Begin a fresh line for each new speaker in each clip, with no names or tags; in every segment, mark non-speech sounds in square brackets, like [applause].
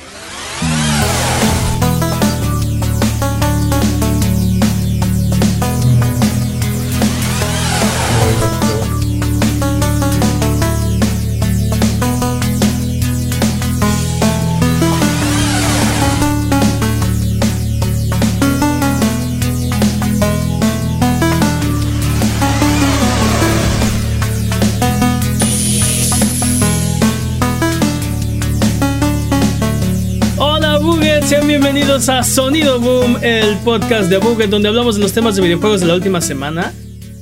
Yeah. Bienvenidos a Sonido Boom, el podcast de Buget donde hablamos de los temas de videojuegos de la última semana,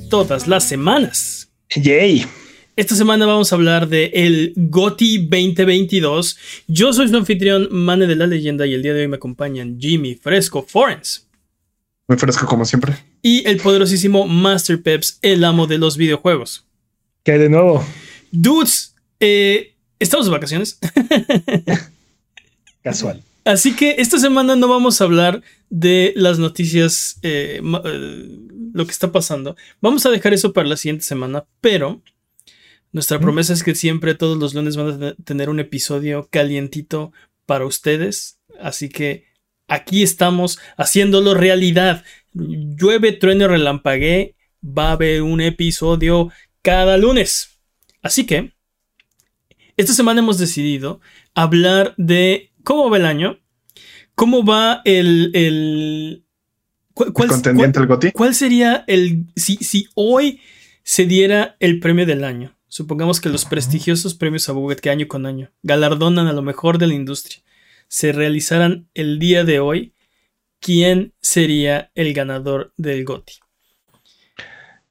todas las semanas.
Yay.
Esta semana vamos a hablar de el GOTY 2022. Yo soy su anfitrión, Mane de la Leyenda, y el día de hoy me acompañan Jimmy Fresco Forens
Muy fresco como siempre.
y el poderosísimo Master Peps, el amo de los videojuegos.
¿Qué hay de nuevo?
Dudes, eh, estamos de vacaciones. [laughs]
Casual.
Así que esta semana no vamos a hablar de las noticias, eh, eh, lo que está pasando. Vamos a dejar eso para la siguiente semana, pero nuestra promesa es que siempre todos los lunes van a te- tener un episodio calientito para ustedes. Así que aquí estamos haciéndolo realidad. Llueve, trueno, relampaguee. Va a haber un episodio cada lunes. Así que esta semana hemos decidido hablar de cómo va el año, cómo va el... el
El contendiente
cuál-
GOTY.
¿Cuál sería el... Si, si hoy se diera el premio del año, supongamos que los prestigiosos premios a Buget que año con año galardonan a lo mejor de la industria, se realizaran el día de hoy, ¿quién sería el ganador del GOTY?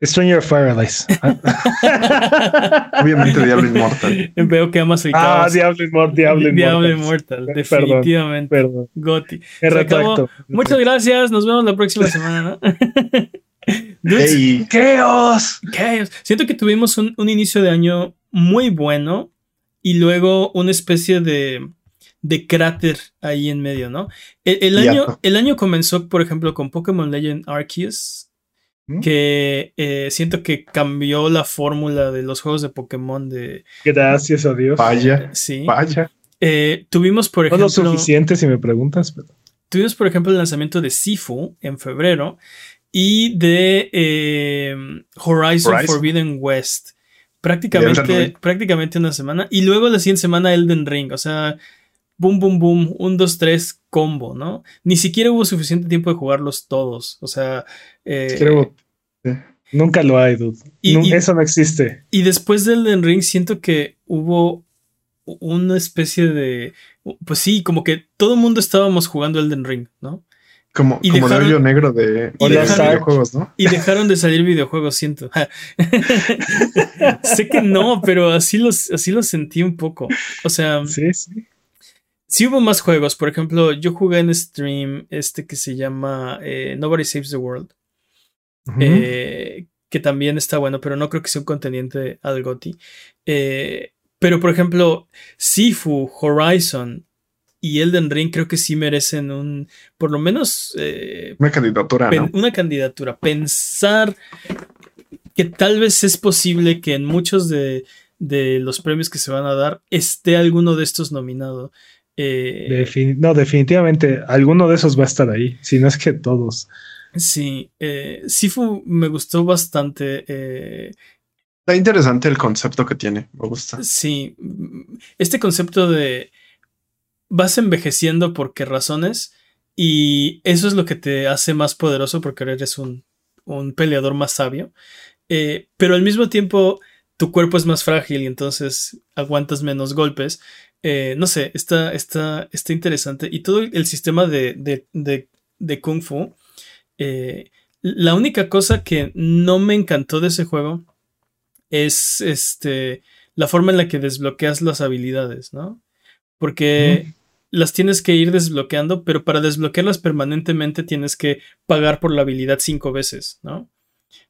Stranger of Paradise. [laughs]
Obviamente Diablo Inmortal.
Veo que amas el
ah,
caos.
Diablo Immortal. Diablo
Diablo
Immortal.
Inmortal,
Perdón,
definitivamente.
Perdón.
Acabó.
retracto.
Muchas gracias, nos vemos la próxima semana. ¿no? [laughs] Dudes,
¡Chaos!
¿qué? Siento que tuvimos un, un inicio de año muy bueno y luego una especie de, de cráter ahí en medio, ¿no? El, año, el año comenzó, por ejemplo, con Pokémon Legend Arceus,
¿Mm?
que eh, siento que cambió la fórmula de los juegos de Pokémon de...
Gracias a Dios.
vaya,
Sí.
vaya.
Eh, tuvimos, por
No lo
ejemplo...
suficiente si me preguntas. pero-
Tuvimos, por ejemplo, el lanzamiento de Sifu en febrero y de eh, Horizon,
Horizon.
Forbidden West. Prácticamente, prácticamente una semana. Y luego la siguiente semana Elden Ring. O sea, boom, boom, boom. Un, dos, tres, combo, ¿no? Ni siquiera hubo suficiente tiempo de jugarlos todos. O sea, eh,
Creo. Nunca lo hay, dude.
Y-
Eso no existe.
y después del Elden Ring siento que hubo una especie de... Pues sí, como que todo el mundo estábamos jugando Elden Ring, ¿no?
Como,
Y
como el hoyo negro de,
y
de los
dejaron-
videojuegos, ¿no?
Y dejaron de salir videojuegos, siento. [laughs] sé que no, pero así los, así lo sentí un poco. O sea, sí.
Sí, sí.
hubo más juegos. Por ejemplo, yo jugué en stream este que se llama eh, Nobody Saves the World. Eh, que también está bueno, pero no creo que sea un contendiente al GOTY. Eh, pero, por ejemplo, Sifu, Horizon y Elden Ring creo que sí merecen un, por lo menos,
Una candidatura,
una candidatura. Pensar que tal vez es posible que en muchos de, de los premios que se van a dar esté alguno de estos nominado. Eh,
no, definitivamente alguno de esos va a estar ahí. Si no es que todos.
sí, eh, Sifu me gustó bastante. eh,
Está interesante el concepto que tiene. Me gusta.
Sí, este concepto de vas envejeciendo por qué razones y eso es lo que te hace más poderoso porque eres un, un peleador más sabio, Eh, pero al mismo tiempo tu cuerpo es más frágil y entonces aguantas menos golpes. Eh, no sé, está, está, está interesante y todo el sistema de, de, de, de Kung Fu. eh, la única cosa que no me encantó de ese juego es este la forma en la que desbloqueas las habilidades, ¿no? Porque las tienes que ir desbloqueando, pero para desbloquearlas permanentemente tienes que pagar por la habilidad cinco veces, ¿no?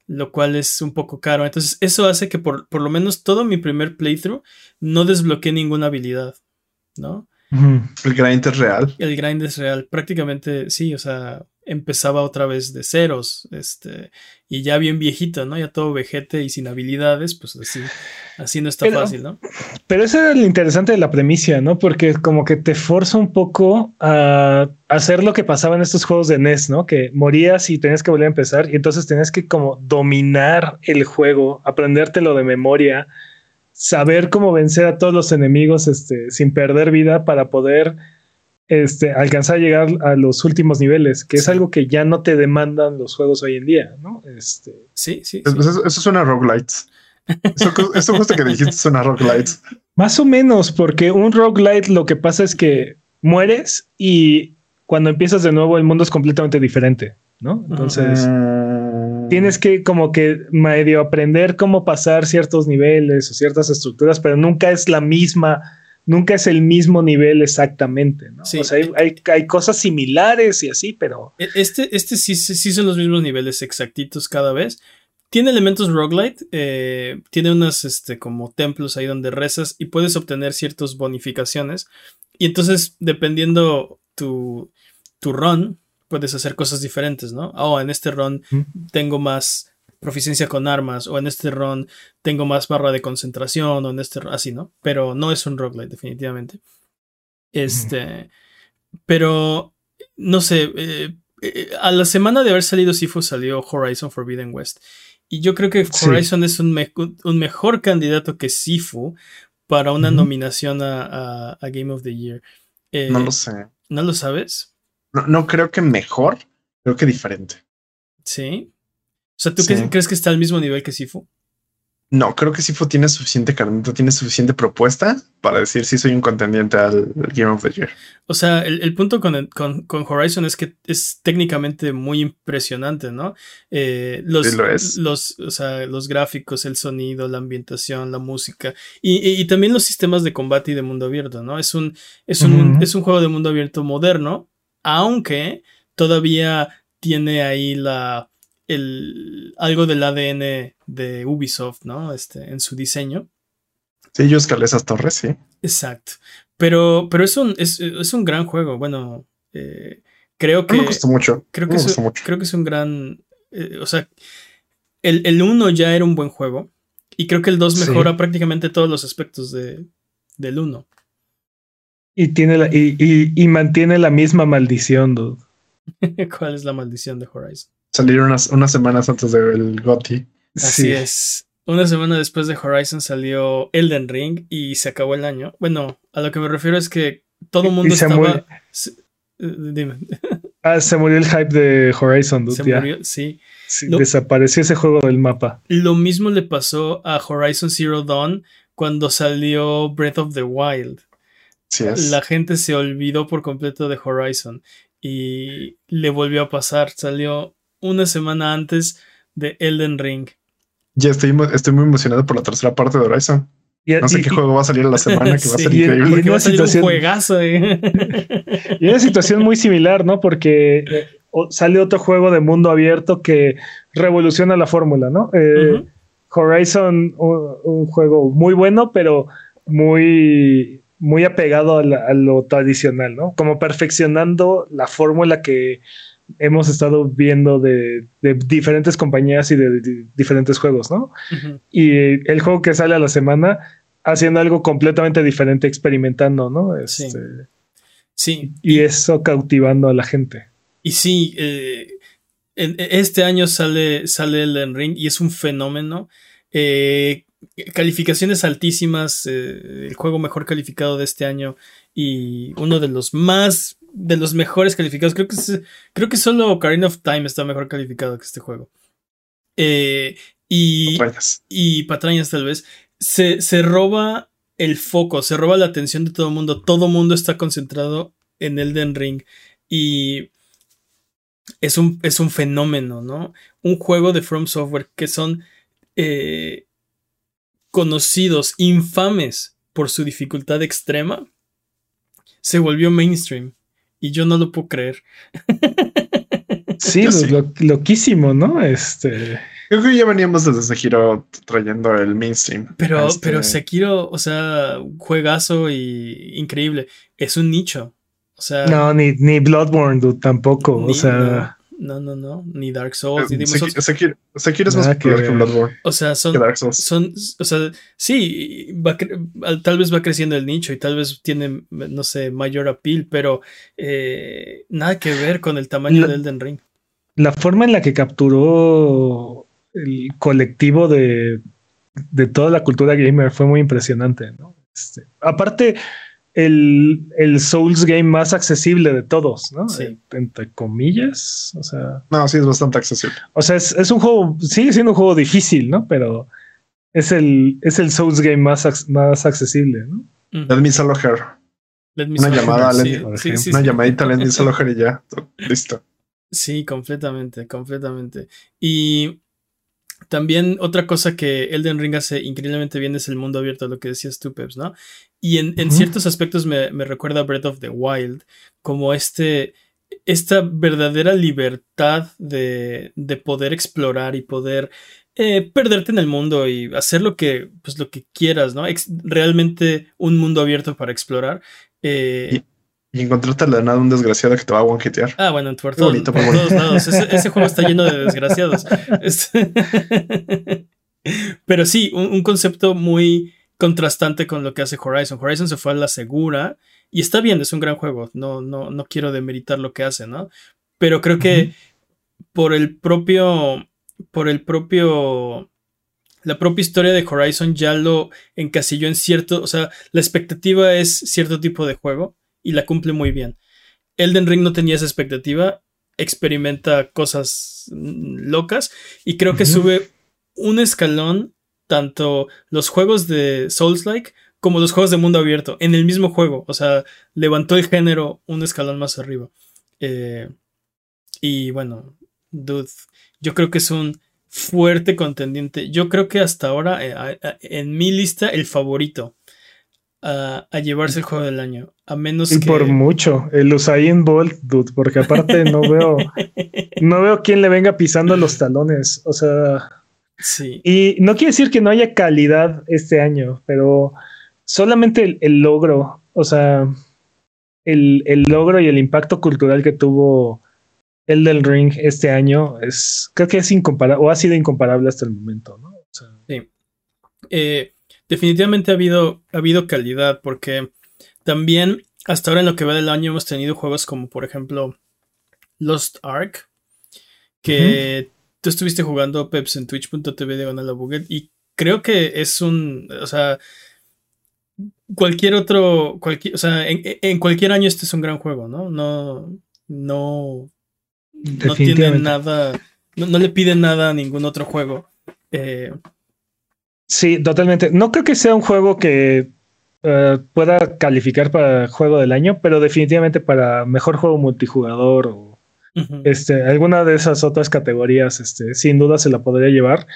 Lo cual es un poco caro. Entonces, eso hace que por, por lo menos todo mi primer playthrough no desbloqueé ninguna habilidad, ¿no?
El grind es real.
El grind es real. Prácticamente, sí, o sea, empezaba otra vez de ceros, este, y ya bien viejito, ¿no? Ya todo vejete y sin habilidades, pues así, así no está
Pero-
fácil, ¿no?
Pero eso era lo interesante de la premisa, ¿no? Porque como que te forza un poco a hacer lo que pasaba en estos juegos de NES, ¿no? Que morías y tenías que volver a empezar y entonces tenías que como dominar el juego, aprendértelo de memoria, saber cómo vencer a todos los enemigos este, sin perder vida para poder este, alcanzar a llegar a los últimos niveles, que es algo que ya no te demandan los juegos hoy en día, ¿no? Este,
Sí, sí,
Eso,
sí.
eso, eso suena a roguelites. Eso, [laughs] eso justo que dijiste suena a roguelites.
Más o menos, porque un roguelite lo que pasa es que mueres y cuando empiezas de nuevo el mundo es completamente diferente, ¿no? Entonces
Mm.
Tienes que como que medio aprender cómo pasar ciertos niveles o ciertas estructuras, pero nunca es la misma, nunca es el mismo nivel exactamente, ¿no?
Sí.
O sea, hay, hay, hay cosas similares y así, pero
E- Este, este sí, sí son los mismos niveles exactitos cada vez. Tiene elementos roguelite, eh, tiene unos este, como templos ahí donde rezas y puedes obtener ciertas bonificaciones. Y entonces, dependiendo tu, tu run, puedes hacer cosas diferentes, ¿no? Oh, en este run tengo más proficiencia con armas, o en este run tengo más barra de concentración, o en este run- así, ¿no? Pero no es un roguelite, definitivamente. Este, pero no sé, eh, eh, a la semana de haber salido Sifu salió Horizon Forbidden West. Y yo creo que
Sí.
Horizon es un, me- un mejor candidato que Sifu para una nominación a, a- a Game of the Year. Eh,
No lo sé.
¿No lo sabes?
No, no creo que mejor, creo que diferente.
Sí. O sea, ¿tú
Sí.
crees que está al mismo nivel que Sifu?
No, creo que Sifo tiene suficiente carnita, tiene suficiente propuesta para decir si soy un contendiente al Game of the Year.
O sea, el, el punto con, con- con Horizon es que es técnicamente muy impresionante, ¿no? Eh, los,
Sí, lo es.
Los, o sea, los gráficos, el sonido, la ambientación, la música y, y- y también los sistemas de combate y de mundo abierto, ¿no? Es un, es un, es un juego de mundo abierto moderno, aunque todavía tiene ahí la, el, algo del ADN de Ubisoft, ¿no? Este, en su diseño.
Sí, yo escalé esas torres, sí.
Exacto. Pero, pero es un, es, es un gran juego. Bueno, eh, creo
No
que.
me gustó mucho.
Creo
no
que,
me
es,
mucho.
creo que es un gran. eh, o sea, el, el 1 ya era un buen juego. Y creo que el 2
Sí.
mejora prácticamente todos los aspectos de, del 1.
Y tiene la, y, y- y mantiene la misma maldición, dude. [laughs]
¿Cuál es la maldición de Horizon?
Salieron unas, unas semanas antes del GOTY.
Así
Sí.
es. Una semana después de Horizon salió Elden Ring y se acabó el año. Bueno, a lo que me refiero es que todo el mundo
Y se
estaba.
murió.
se- eh, dime, [laughs]
Ah, se murió el hype de Horizon, dude.
se
ya.
murió. Sí.
Sí,
Lo-
Desapareció ese juego del mapa.
Lo mismo le pasó a Horizon Zero Dawn cuando salió Breath of the Wild.
Es.
La gente se olvidó por completo de Horizon y le volvió a pasar. Salió una semana antes de Elden Ring.
Ya estoy, muy emocionado por la tercera parte de Horizon.
Y,
No sé
y-
qué juego va a salir a la semana que va a [laughs] ser
y-
increíble.
y-
va
una
a salir
situación-
un juegazo. eh. [laughs]
y una situación muy similar, ¿no? Porque eh, sale otro juego de mundo abierto que revoluciona la fórmula, ¿no? Eh. Horizon, un, un juego muy bueno, pero muy, muy apegado a, la- a lo tradicional, ¿no? Como perfeccionando la fórmula que hemos estado viendo de, de diferentes compañías y de, de diferentes juegos, ¿no? Y el juego que sale a la semana haciendo algo completamente diferente, experimentando, ¿no?
Sí.
Este,
Sí,
Y eso cautivando a la gente.
Y sí, eh, en- este año sale, sale Elden Ring y es un fenómeno. Eh, calificaciones altísimas, eh, el juego mejor calificado de este año y uno de los más, de los mejores calificados. Creo que, es- creo que solo Ocarina of Time está mejor calificado que este juego. Eh, y,
Rayas.
y patrañas tal vez, se, se roba el foco, se roba la atención de todo el mundo. Todo el mundo está concentrado en Elden Ring y es un, es un fenómeno, ¿no? Un juego de From Software que son eh, conocidos, infames por su dificultad extrema, se volvió mainstream y yo no lo puedo creer. [laughs]
Sí, lo-
sí.
lo- loquísimo, ¿no? Este.
Creo que ya veníamos desde ese giro trayendo el mainstream.
Pero,
Este,
pero Sekiro, o sea, juegazo y increíble. Es un nicho. O sea,
No, ni, ni Bloodborne, dude, tampoco.
Ni-
o sea,
no, no, no, ni Dark Souls, ni
Eh,
Demon's Souls.
Sekiro, Sekiro es más
que
popular que
ver.
Bloodborne.
O sea, son,
Que Dark Souls.
son, o sea, sí, va tal vez va creciendo el nicho y tal vez tiene, no sé, mayor appeal, pero eh, nada que ver con el tamaño
La-
de Elden Ring.
La forma en la que capturó el colectivo de, de toda la cultura gamer fue muy impresionante, ¿no? Este, aparte, el, el Souls game más accesible de todos, ¿no?
Sí.
Eh, Entre comillas. O sea,
No, sí, es bastante accesible.
o sea es, es un juego, sigue siendo un juego difícil, ¿no? Pero es el, es el Souls game más, más accesible, ¿no?
Let me solo her.
Let me
Una llamada a
Sí,
Una
sí.
llamadita a Let me solo her y ya. Listo.
Sí, completamente, completamente. Y también otra cosa que Elden Ring hace increíblemente bien es el mundo abierto, lo que decías tú, Peps, ¿no? Y en, en ciertos aspectos me, me recuerda a Breath of the Wild, como este, esta verdadera libertad de, de poder explorar y poder eh, perderte en el mundo y hacer lo que, pues, lo que quieras, ¿no? Ex- realmente un mundo abierto para explorar. Eh,
Y encontrarte a la nada un desgraciado que te va a one-hitear.
Ah, bueno, por,
Qué
todo-
bonito,
por
qué
todos lados. Ese, ese juego está lleno de desgraciados. [laughs] Este- [laughs] Pero sí, un, un concepto muy contrastante con lo que hace Horizon. Horizon se fue a la segura y está bien, es un gran juego. No, no, no quiero demeritar lo que hace, ¿no? Pero creo que por el propio. Por el propio. La propia historia de Horizon ya lo encasilló en cierto. O sea, la expectativa es cierto tipo de juego y la cumple muy bien. Elden Ring no tenía esa expectativa, experimenta cosas mm, locas y creo que sube un escalón tanto los juegos de Souls-like como los juegos de mundo abierto en el mismo juego. O sea, levantó el género un escalón más arriba. Eh, y bueno, dude, yo creo que es un fuerte contendiente. Yo creo que hasta ahora, eh, en mi lista, el favorito a, a llevarse el juego del año. A menos
Y
que.
por mucho, el Usain Bolt, dude, porque aparte no veo, [laughs] no veo quién le venga pisando los talones. O sea,
Sí.
y no quiere decir que no haya calidad este año, pero solamente el, el logro, o sea, el, el logro y el impacto cultural que tuvo el del Ring este año es, creo que es incomparable, o ha sido incomparable hasta el momento, ¿no? O sea,
Eh, definitivamente ha habido, ha habido calidad porque también hasta ahora en lo que va del año hemos tenido juegos como por ejemplo Lost Ark que tú estuviste jugando Peps en twitch.tv diagonal a y creo que es un, o sea, cualquier otro, cualquier, o sea, en, en cualquier año este es un gran juego, ¿no? No, no, no tiene nada, no, no le pide nada a ningún otro juego. Eh,
Sí, totalmente. No creo que sea un juego que eh, pueda calificar para juego del año, pero definitivamente para mejor juego multijugador o este, alguna de esas otras categorías, este, sin duda se la podría llevar.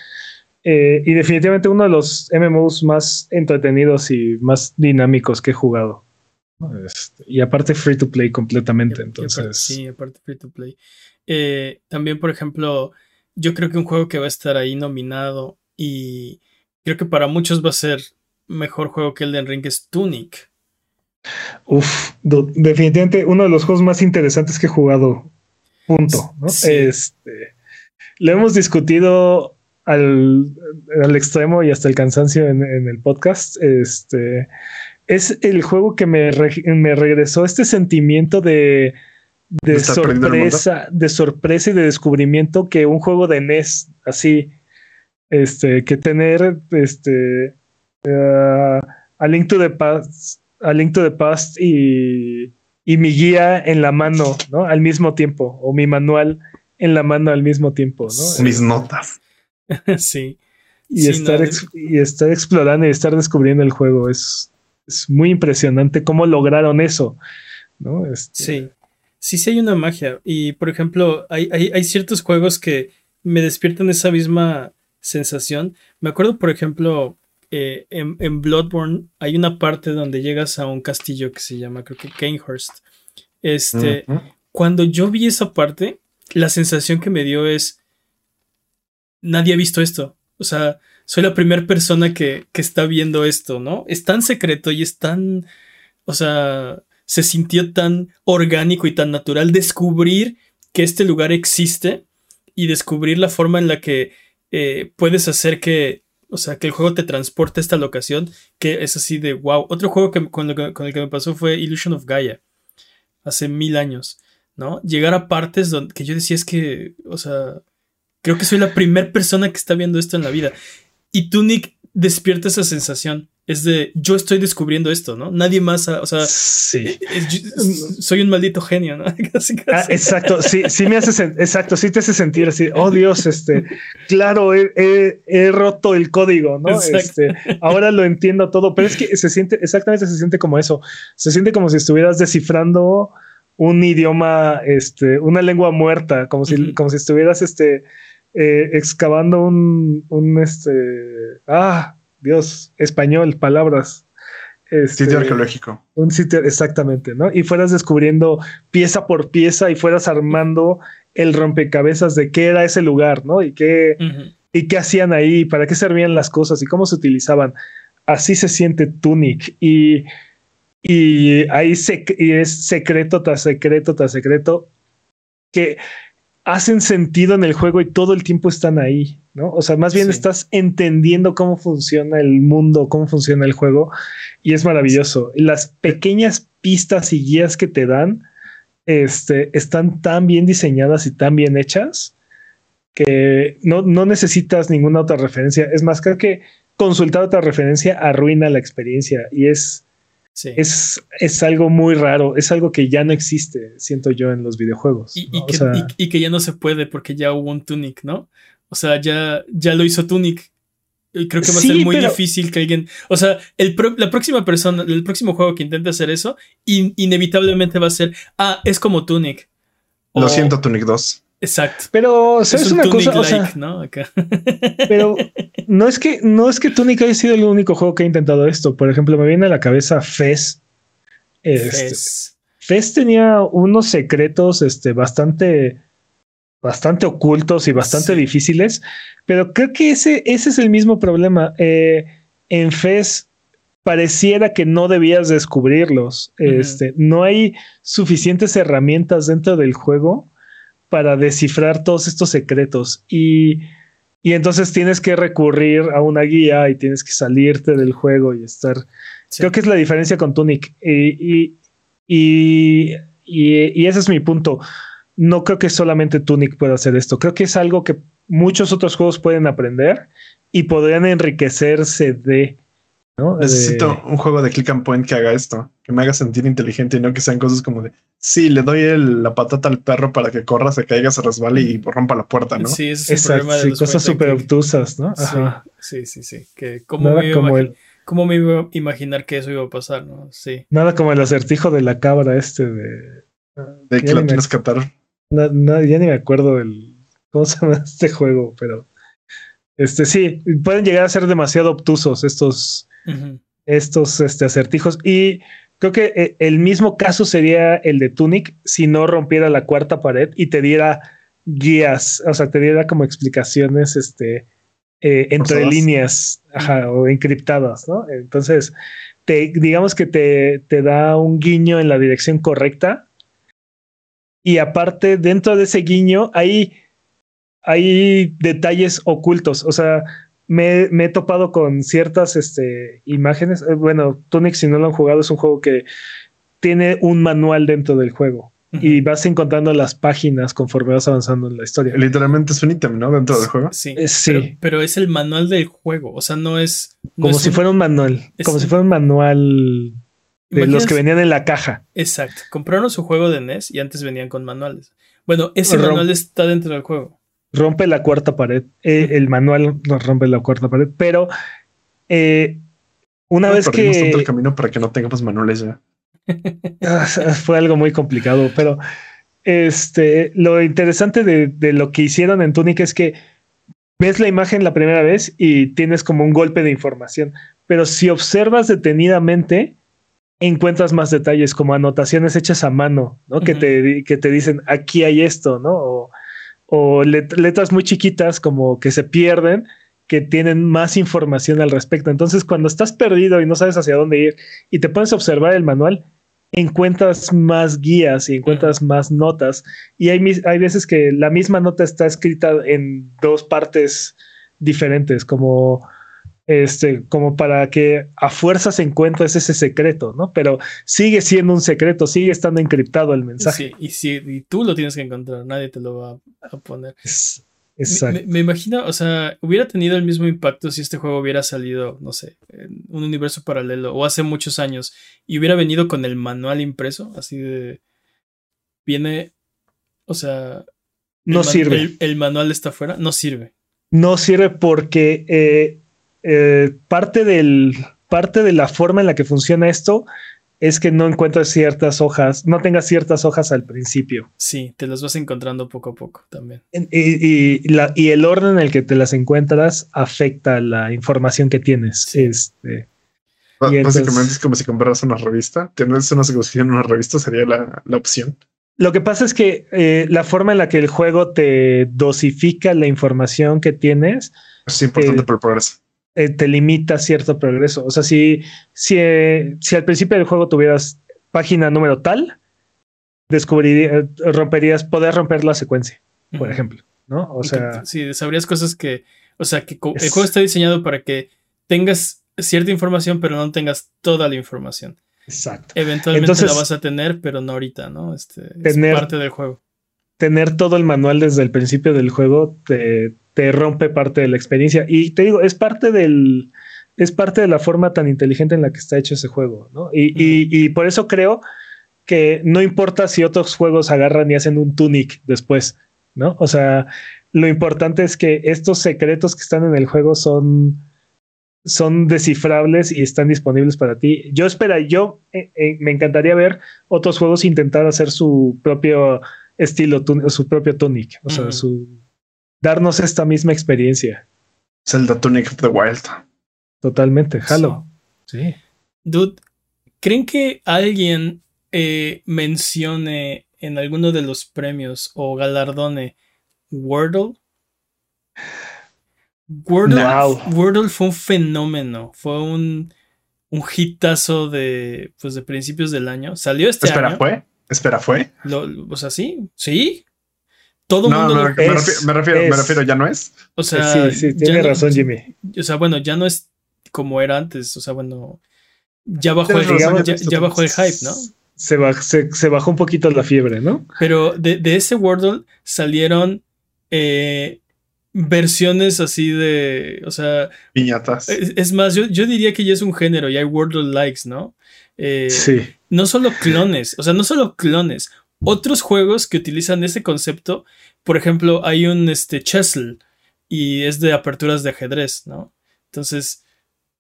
Eh, y definitivamente uno de los MMOs más entretenidos y más dinámicos que he jugado. Este, y aparte free to play completamente.
Y aparte-
Entonces,
sí, aparte free to play. Eh, también, por ejemplo, yo creo que un juego que va a estar ahí nominado y creo que para muchos va a ser mejor juego que Elden Ring es Tunic.
Uf, definitivamente uno de los juegos más interesantes que he jugado. Punto. ¿no?
Sí.
Este, lo hemos discutido al, al extremo y hasta el cansancio en, en el podcast. Este es el juego que me, re- me regresó este sentimiento de, de sorpresa, de sorpresa y de descubrimiento que un juego de NES así, este, que tener este uh, a Link to the Past, a Link to the Past y, y mi guía en la mano, ¿no? Al mismo tiempo, o mi manual en la mano al mismo tiempo, ¿no?
Mis notas. [laughs]
sí.
y,
Sí,
estar
no,
y estar explorando y estar descubriendo el juego es, es muy impresionante cómo lograron eso, ¿no? Este,
Sí. Sí, sí hay una magia. Y por ejemplo, hay, hay, hay ciertos juegos que me despiertan esa misma sensación. Me acuerdo, por ejemplo, eh, en, en Bloodborne hay una parte donde llegas a un castillo que se llama, creo que Kanehurst. Este, cuando yo vi esa parte, la sensación que me dio es, nadie ha visto esto. O sea, soy la primera persona que, que está viendo esto, ¿no? Es tan secreto y es tan, o sea, se sintió tan orgánico y tan natural descubrir que este lugar existe y descubrir la forma en la que eh, puedes hacer que, o sea, que el juego te transporte a esta locación, que es así de wow. Otro juego que, con, el que me pasó fue Illusion of Gaia, hace mil años, ¿no? Llegar a partes donde que yo decía es que, o sea, creo que soy la primera persona que está viendo esto en la vida. Y Tunic despierta esa sensación es de yo estoy descubriendo esto, ¿no? Nadie más, o sea, sí. soy un maldito genio, ¿no? [laughs]
Ah, exacto, sí, sí me hace, exacto, sí te hace sentir así, oh Dios, este, claro, he, roto el código, ¿no? Este, ahora lo entiendo todo, pero es que se siente, exactamente se siente como eso, se siente como si estuvieras descifrando un idioma, este, una lengua muerta, como si, como si estuvieras, este, eh, excavando un, un, este, ah, Dios, español, palabras.
Este, sitio arqueológico.
Un sitio, exactamente, ¿no? Y fueras descubriendo pieza por pieza y fueras armando el rompecabezas de qué era ese lugar, ¿no? Y qué, y qué hacían ahí, para qué servían las cosas y cómo se utilizaban. Así se siente Tunic y, y ahí y es secreto tras secreto tras secreto que hacen sentido en el juego y todo el tiempo están ahí, ¿no? O sea, más bien estás entendiendo cómo funciona el mundo, cómo funciona el juego y es maravilloso. Las pequeñas pistas y guías que te dan este, están tan bien diseñadas y tan bien hechas que no, no necesitas ninguna otra referencia. Es más, creo que consultar otra referencia arruina la experiencia y es es, es, algo muy raro, es algo que ya no existe, siento yo, en los videojuegos.
Y, que, ya no se puede porque ya hubo un Tunic, ¿no? O sea, ya, ya lo hizo Tunic. Y creo que va a ser muy difícil que alguien. O sea, el la próxima persona, el próximo juego que intente hacer eso, inevitablemente va a ser, ah, es como Tunic.
Lo siento, Tunic 2.
Exacto.
Pero es, una cosa, o sea, ¿no? [laughs] pero no es que no es que Tunic haya sido el único juego que ha intentado esto. Por ejemplo, me viene a la cabeza Fez. Este, Fez. tenía unos secretos este, bastante, bastante ocultos y bastante difíciles, pero creo que ese, ese es el mismo problema. Eh, en Fez pareciera que no debías descubrirlos. Este, no hay suficientes herramientas dentro del juego para descifrar todos estos secretos. Y, y, entonces tienes que recurrir a una guía y tienes que salirte del juego y estar... Creo que es la diferencia con Tunic. Y, y, y, ese es mi punto. No creo que solamente Tunic pueda hacer esto. Creo que es algo que muchos otros juegos pueden aprender y podrían enriquecerse de
Necesito un juego de click and point que haga esto, que me haga sentir inteligente y no que sean cosas como de, sí, le doy la patata al perro para que corra, se caiga, se resbale y rompa la puerta, ¿no?
Sí, es el problema de
cosas súper obtusas, ¿no?
Sí, sí, sí, Que ¿cómo, me iba el... ¿Cómo me iba a imaginar que eso iba a pasar, no? Sí.
Nada como el acertijo de la cabra este de...
De que lo tienes que atar.
ya ni me acuerdo del... ¿Cómo se llama [laughs] este juego? Pero... Este sí, pueden llegar a ser demasiado obtusos estos estos este, acertijos. Y creo que eh, el mismo caso sería el de Tunic si no rompiera la cuarta pared y te diera guías, o sea, te diera como explicaciones este, eh, entre líneas o encriptadas, ¿no? Entonces, te, digamos que te, te da un guiño en la dirección correcta. Y aparte, dentro de ese guiño hay, hay detalles ocultos. O sea, me, he topado con ciertas este, imágenes. Eh, bueno, Tunic, si no lo han jugado, es un juego que tiene un manual dentro del juego. Y vas encontrando las páginas conforme vas avanzando en la historia.
Literalmente es un ítem, ¿no? Dentro del juego.
Sí. Eh, sí. Pero, es el manual del juego. O sea, no es.
como si fuera un manual. Como si fuera un manual de los que venían en la caja.
Exacto. Compraron su juego de NES y antes venían con manuales. Bueno, ese manual está dentro del juego
rompe la cuarta pared. Eh, el manual no rompe la cuarta pared, pero eh, una vez que.
Tanto el camino para que no tengamos manuales ya. [laughs]
Ah, fue algo muy complicado, pero este, lo interesante de, lo que hicieron en Tunic es que ves la imagen la primera vez y tienes como un golpe de información, pero si observas detenidamente, encuentras más detalles como anotaciones hechas a mano, ¿no? que, te, que te dicen aquí hay esto, ¿no? O o letras muy chiquitas como que se pierden, que tienen más información al respecto. Entonces, cuando estás perdido y no sabes hacia dónde ir y te pones a observar el manual, encuentras más guías y encuentras más notas. Y hay, hay veces que la misma nota está escrita en dos partes diferentes, como este, como para que a fuerzas encuentres ese secreto, ¿no? Pero sigue siendo un secreto, sigue estando encriptado el mensaje.
Sí, y, si, y tú lo tienes que encontrar, nadie te lo va a poner.
exacto.
Me, imagino, o sea, hubiera tenido el mismo impacto si este juego hubiera salido, no sé, en un universo paralelo o hace muchos años y hubiera venido con el manual impreso, así de. Viene, o sea.
No sirve.
El, manual está afuera, no sirve.
No sirve porque eh, eh, parte, del, parte de la forma en la que funciona esto es que no encuentras ciertas hojas, no tengas ciertas hojas al principio.
Sí, te las vas encontrando poco a poco también.
Y, la, y el orden en el que te las encuentras afecta la información que tienes. Este,
Básicamente es como si compraras una revista. Tienes una suscripción en una revista sería la, la opción.
Lo que pasa es que eh, la forma en la que el juego te dosifica la información que tienes
es importante eh, para el progreso.
Eh, te limita cierto progreso. O sea, si, si, eh, si al principio del juego tuvieras página número tal, descubrirías, romperías, poder romper la secuencia, por ejemplo, ¿no? O sea.
sí, sabrías cosas que, o sea, que el juego está diseñado para que tengas cierta información, pero no tengas toda la información.
Exacto.
Eventualmente la vas a tener, pero no ahorita, ¿no? Este, es parte del juego.
Tener todo el manual desde el principio del juego te, te rompe parte de la experiencia. Y te digo, es parte del. Es parte de la forma tan inteligente en la que está hecho ese juego, ¿no? Y, y, por eso creo que no importa si otros juegos agarran y hacen un tunic después, ¿no? O sea, lo importante es que estos secretos que están en el juego son, son descifrables y están disponibles para ti. Yo espera, yo eh, eh, me encantaría ver otros juegos intentar hacer su propio estilo, su propio tunic, o sea, su darnos esta misma experiencia.
Zelda Tunic of the Wild.
Totalmente, Halo.
Sí. Dude, ¿creen que alguien eh, mencione en alguno de los premios o galardone Wordle? Wordle, fue un fenómeno, fue un, un hitazo de, pues, de principios del año. Salió este
Espera,
año.
¿fue? Espera, ¿fue?
o sea, sí, sí, todo no, mundo
me, refiero, me, refiero, ya no es.
O sea,
sí, sí, tiene razón, Jimmy.
O sea, bueno, ya no es como era antes. O sea, bueno, ya bajó, el, ya, bajó el hype, ¿no?
Se, se, bajó un poquito la fiebre, ¿no?
Pero de, de ese Wordle salieron eh, versiones así de. O sea.
Piñatas.
Es, más, yo, yo, diría que ya es un género y hay Wordle likes, ¿no?
Eh, sí.
No solo clones, o sea, no solo clones, otros juegos que utilizan ese concepto, por ejemplo, hay un este, Chessel y es de aperturas de ajedrez, ¿no? Entonces,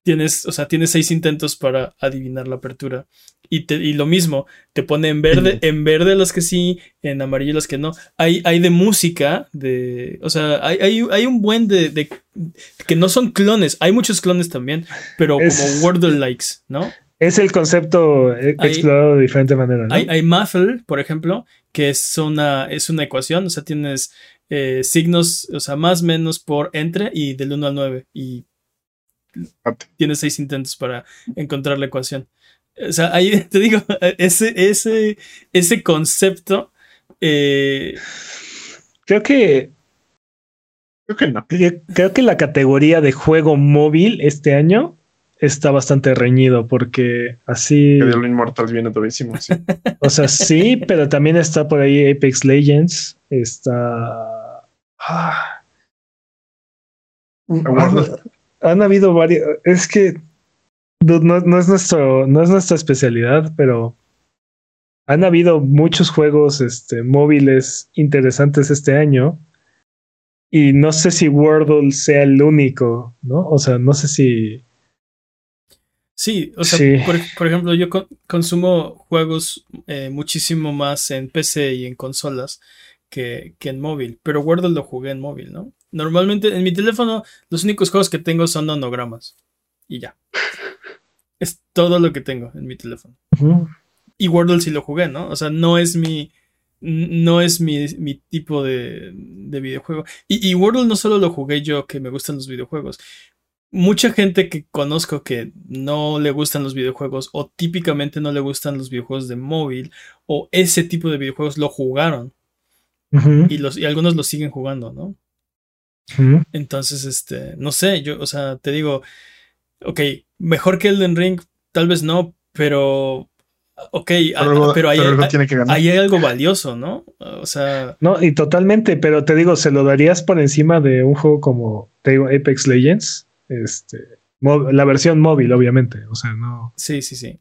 tienes, o sea, tienes seis intentos para adivinar la apertura. Y, te, y lo mismo, te pone en verde, en verde los que sí, en amarillo los que no. Hay, hay de música, de. O sea, hay, hay, un buen de, que no son clones. Hay muchos clones también, pero como Wordle likes, ¿no?
Es el concepto eh, explorado de diferente manera.
Hay, hay Muffle, por ejemplo, que es una, es una ecuación, o sea, tienes eh, signos, o sea, más menos por entre y del 1 al 9. Y tienes seis intentos para encontrar la ecuación. O sea, ahí [laughs] te digo, ese, ese, ese concepto. Eh,
creo que.
Creo que no.
Creo que la categoría de juego móvil este año está bastante reñido porque así.
El Inmortal viene durísimo, sí. [laughs]
o sea, sí, pero también está por ahí Apex Legends. Está. Ah. Han, habido varios. Es que no, es nuestro, no es nuestra especialidad, pero han habido muchos juegos este, móviles interesantes este año. Y no sé si Wordle sea el único, ¿no? O sea, no sé si
Sí, o sea, Por, ejemplo, yo consumo juegos eh, muchísimo más en PC y en consolas que, en móvil, pero Wordle lo jugué en móvil, ¿no? Normalmente en mi teléfono los únicos juegos que tengo son onogramas y ya. [laughs] Es todo lo que tengo en mi teléfono. Y Wordle sí lo jugué, ¿no? O sea, no es mi, no es mi, tipo de, videojuego. Y, y, Wordle no solo lo jugué yo, que me gustan los videojuegos. Mucha gente que conozco que no le gustan los videojuegos o típicamente no le gustan los videojuegos de móvil o ese tipo de videojuegos lo jugaron y, los, y algunos lo siguen jugando, ¿no? Entonces, este, no sé, yo, o sea, te digo, ok, mejor que Elden Ring, tal vez no, pero Ok, pero, hay, hay, algo valioso, ¿no? O sea.
No, y totalmente, pero te digo, se lo darías por encima de un juego como, te digo, Apex Legends. Este, la versión móvil, obviamente. O sea, no.
Sí, sí, sí.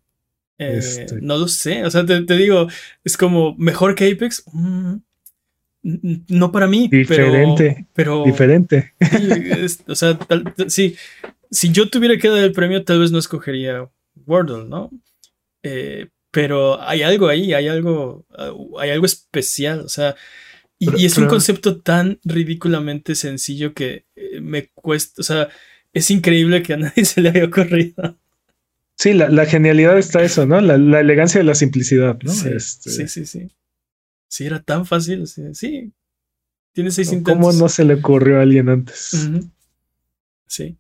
Eh, este. No lo sé. O sea, te, digo, es como mejor que Apex. Mm, no para mí. Diferente. Pero.
diferente.
o sea, sí. Si yo tuviera que dar el premio, tal vez no escogería Wordle, ¿no? Eh, pero hay algo ahí, hay algo, hay algo especial, o sea, y, es un concepto tan ridículamente sencillo que eh, me cuesta, o sea, es increíble que a nadie [laughs] se le haya ocurrido.
Sí, la, genialidad está eso, ¿no? La, elegancia de la simplicidad, ¿no?
Sí, este sí, sí, sí. Sí, era tan fácil, sí. Tiene seis
intentos. ¿Cómo no se le ocurrió a alguien antes?
Sí.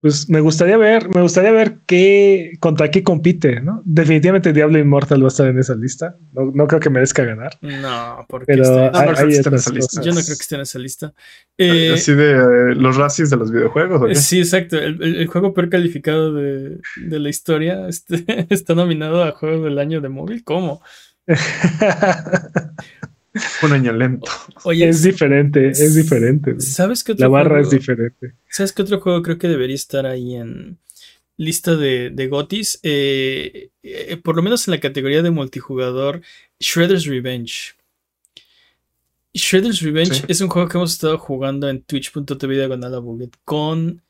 Pues me gustaría ver, me gustaría ver qué contra qué compite, ¿no? Definitivamente Diablo Immortal va a estar en esa lista. No, creo que merezca ganar.
No, porque Pero no, hay, en esa lista. Yo no creo que esté en esa lista.
Eh, Así de eh, los racis de los videojuegos.
Sí, exacto. El, juego peor calificado de, de la historia [laughs] este, está nominado a juego del año de móvil. ¿Cómo? [laughs] [laughs]
Un año lento.
Oye, es diferente, es diferente.
¿Sabes qué
otro La barra es diferente.
¿Sabes qué otro juego creo que debería estar ahí en lista de, de Gotis? Eh, eh, por lo menos en la categoría de multijugador, Shredder's Revenge. Shredder's Revenge es un juego que hemos estado jugando en twitch.tv diagonal con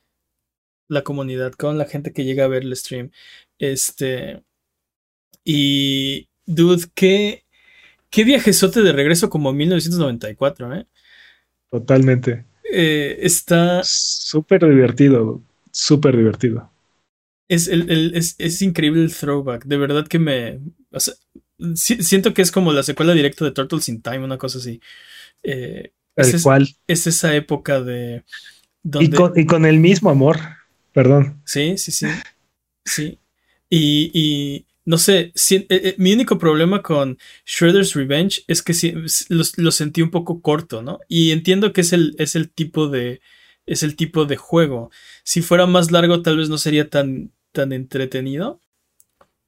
la comunidad, con la gente que llega a ver el stream. Este. Y. Dude, qué Qué viajezote de regreso como 1994, ¿eh?
Totalmente.
Eh, está.
Súper divertido. Súper divertido.
Es, el, es, increíble el throwback. De verdad que me. siento que es como la secuela directa de Turtles in Time, una cosa así. Eh,
es, cual.
Es esa época de.
Y, con, el mismo amor. Perdón.
Sí, sí, sí. Sí. y, no sé, eh, eh, mi único problema con Shredder's Revenge es que lo, sentí un poco corto, ¿no? Y entiendo que es el, es el tipo de es el tipo de juego. Si fuera más largo, tal vez no sería tan, tan entretenido.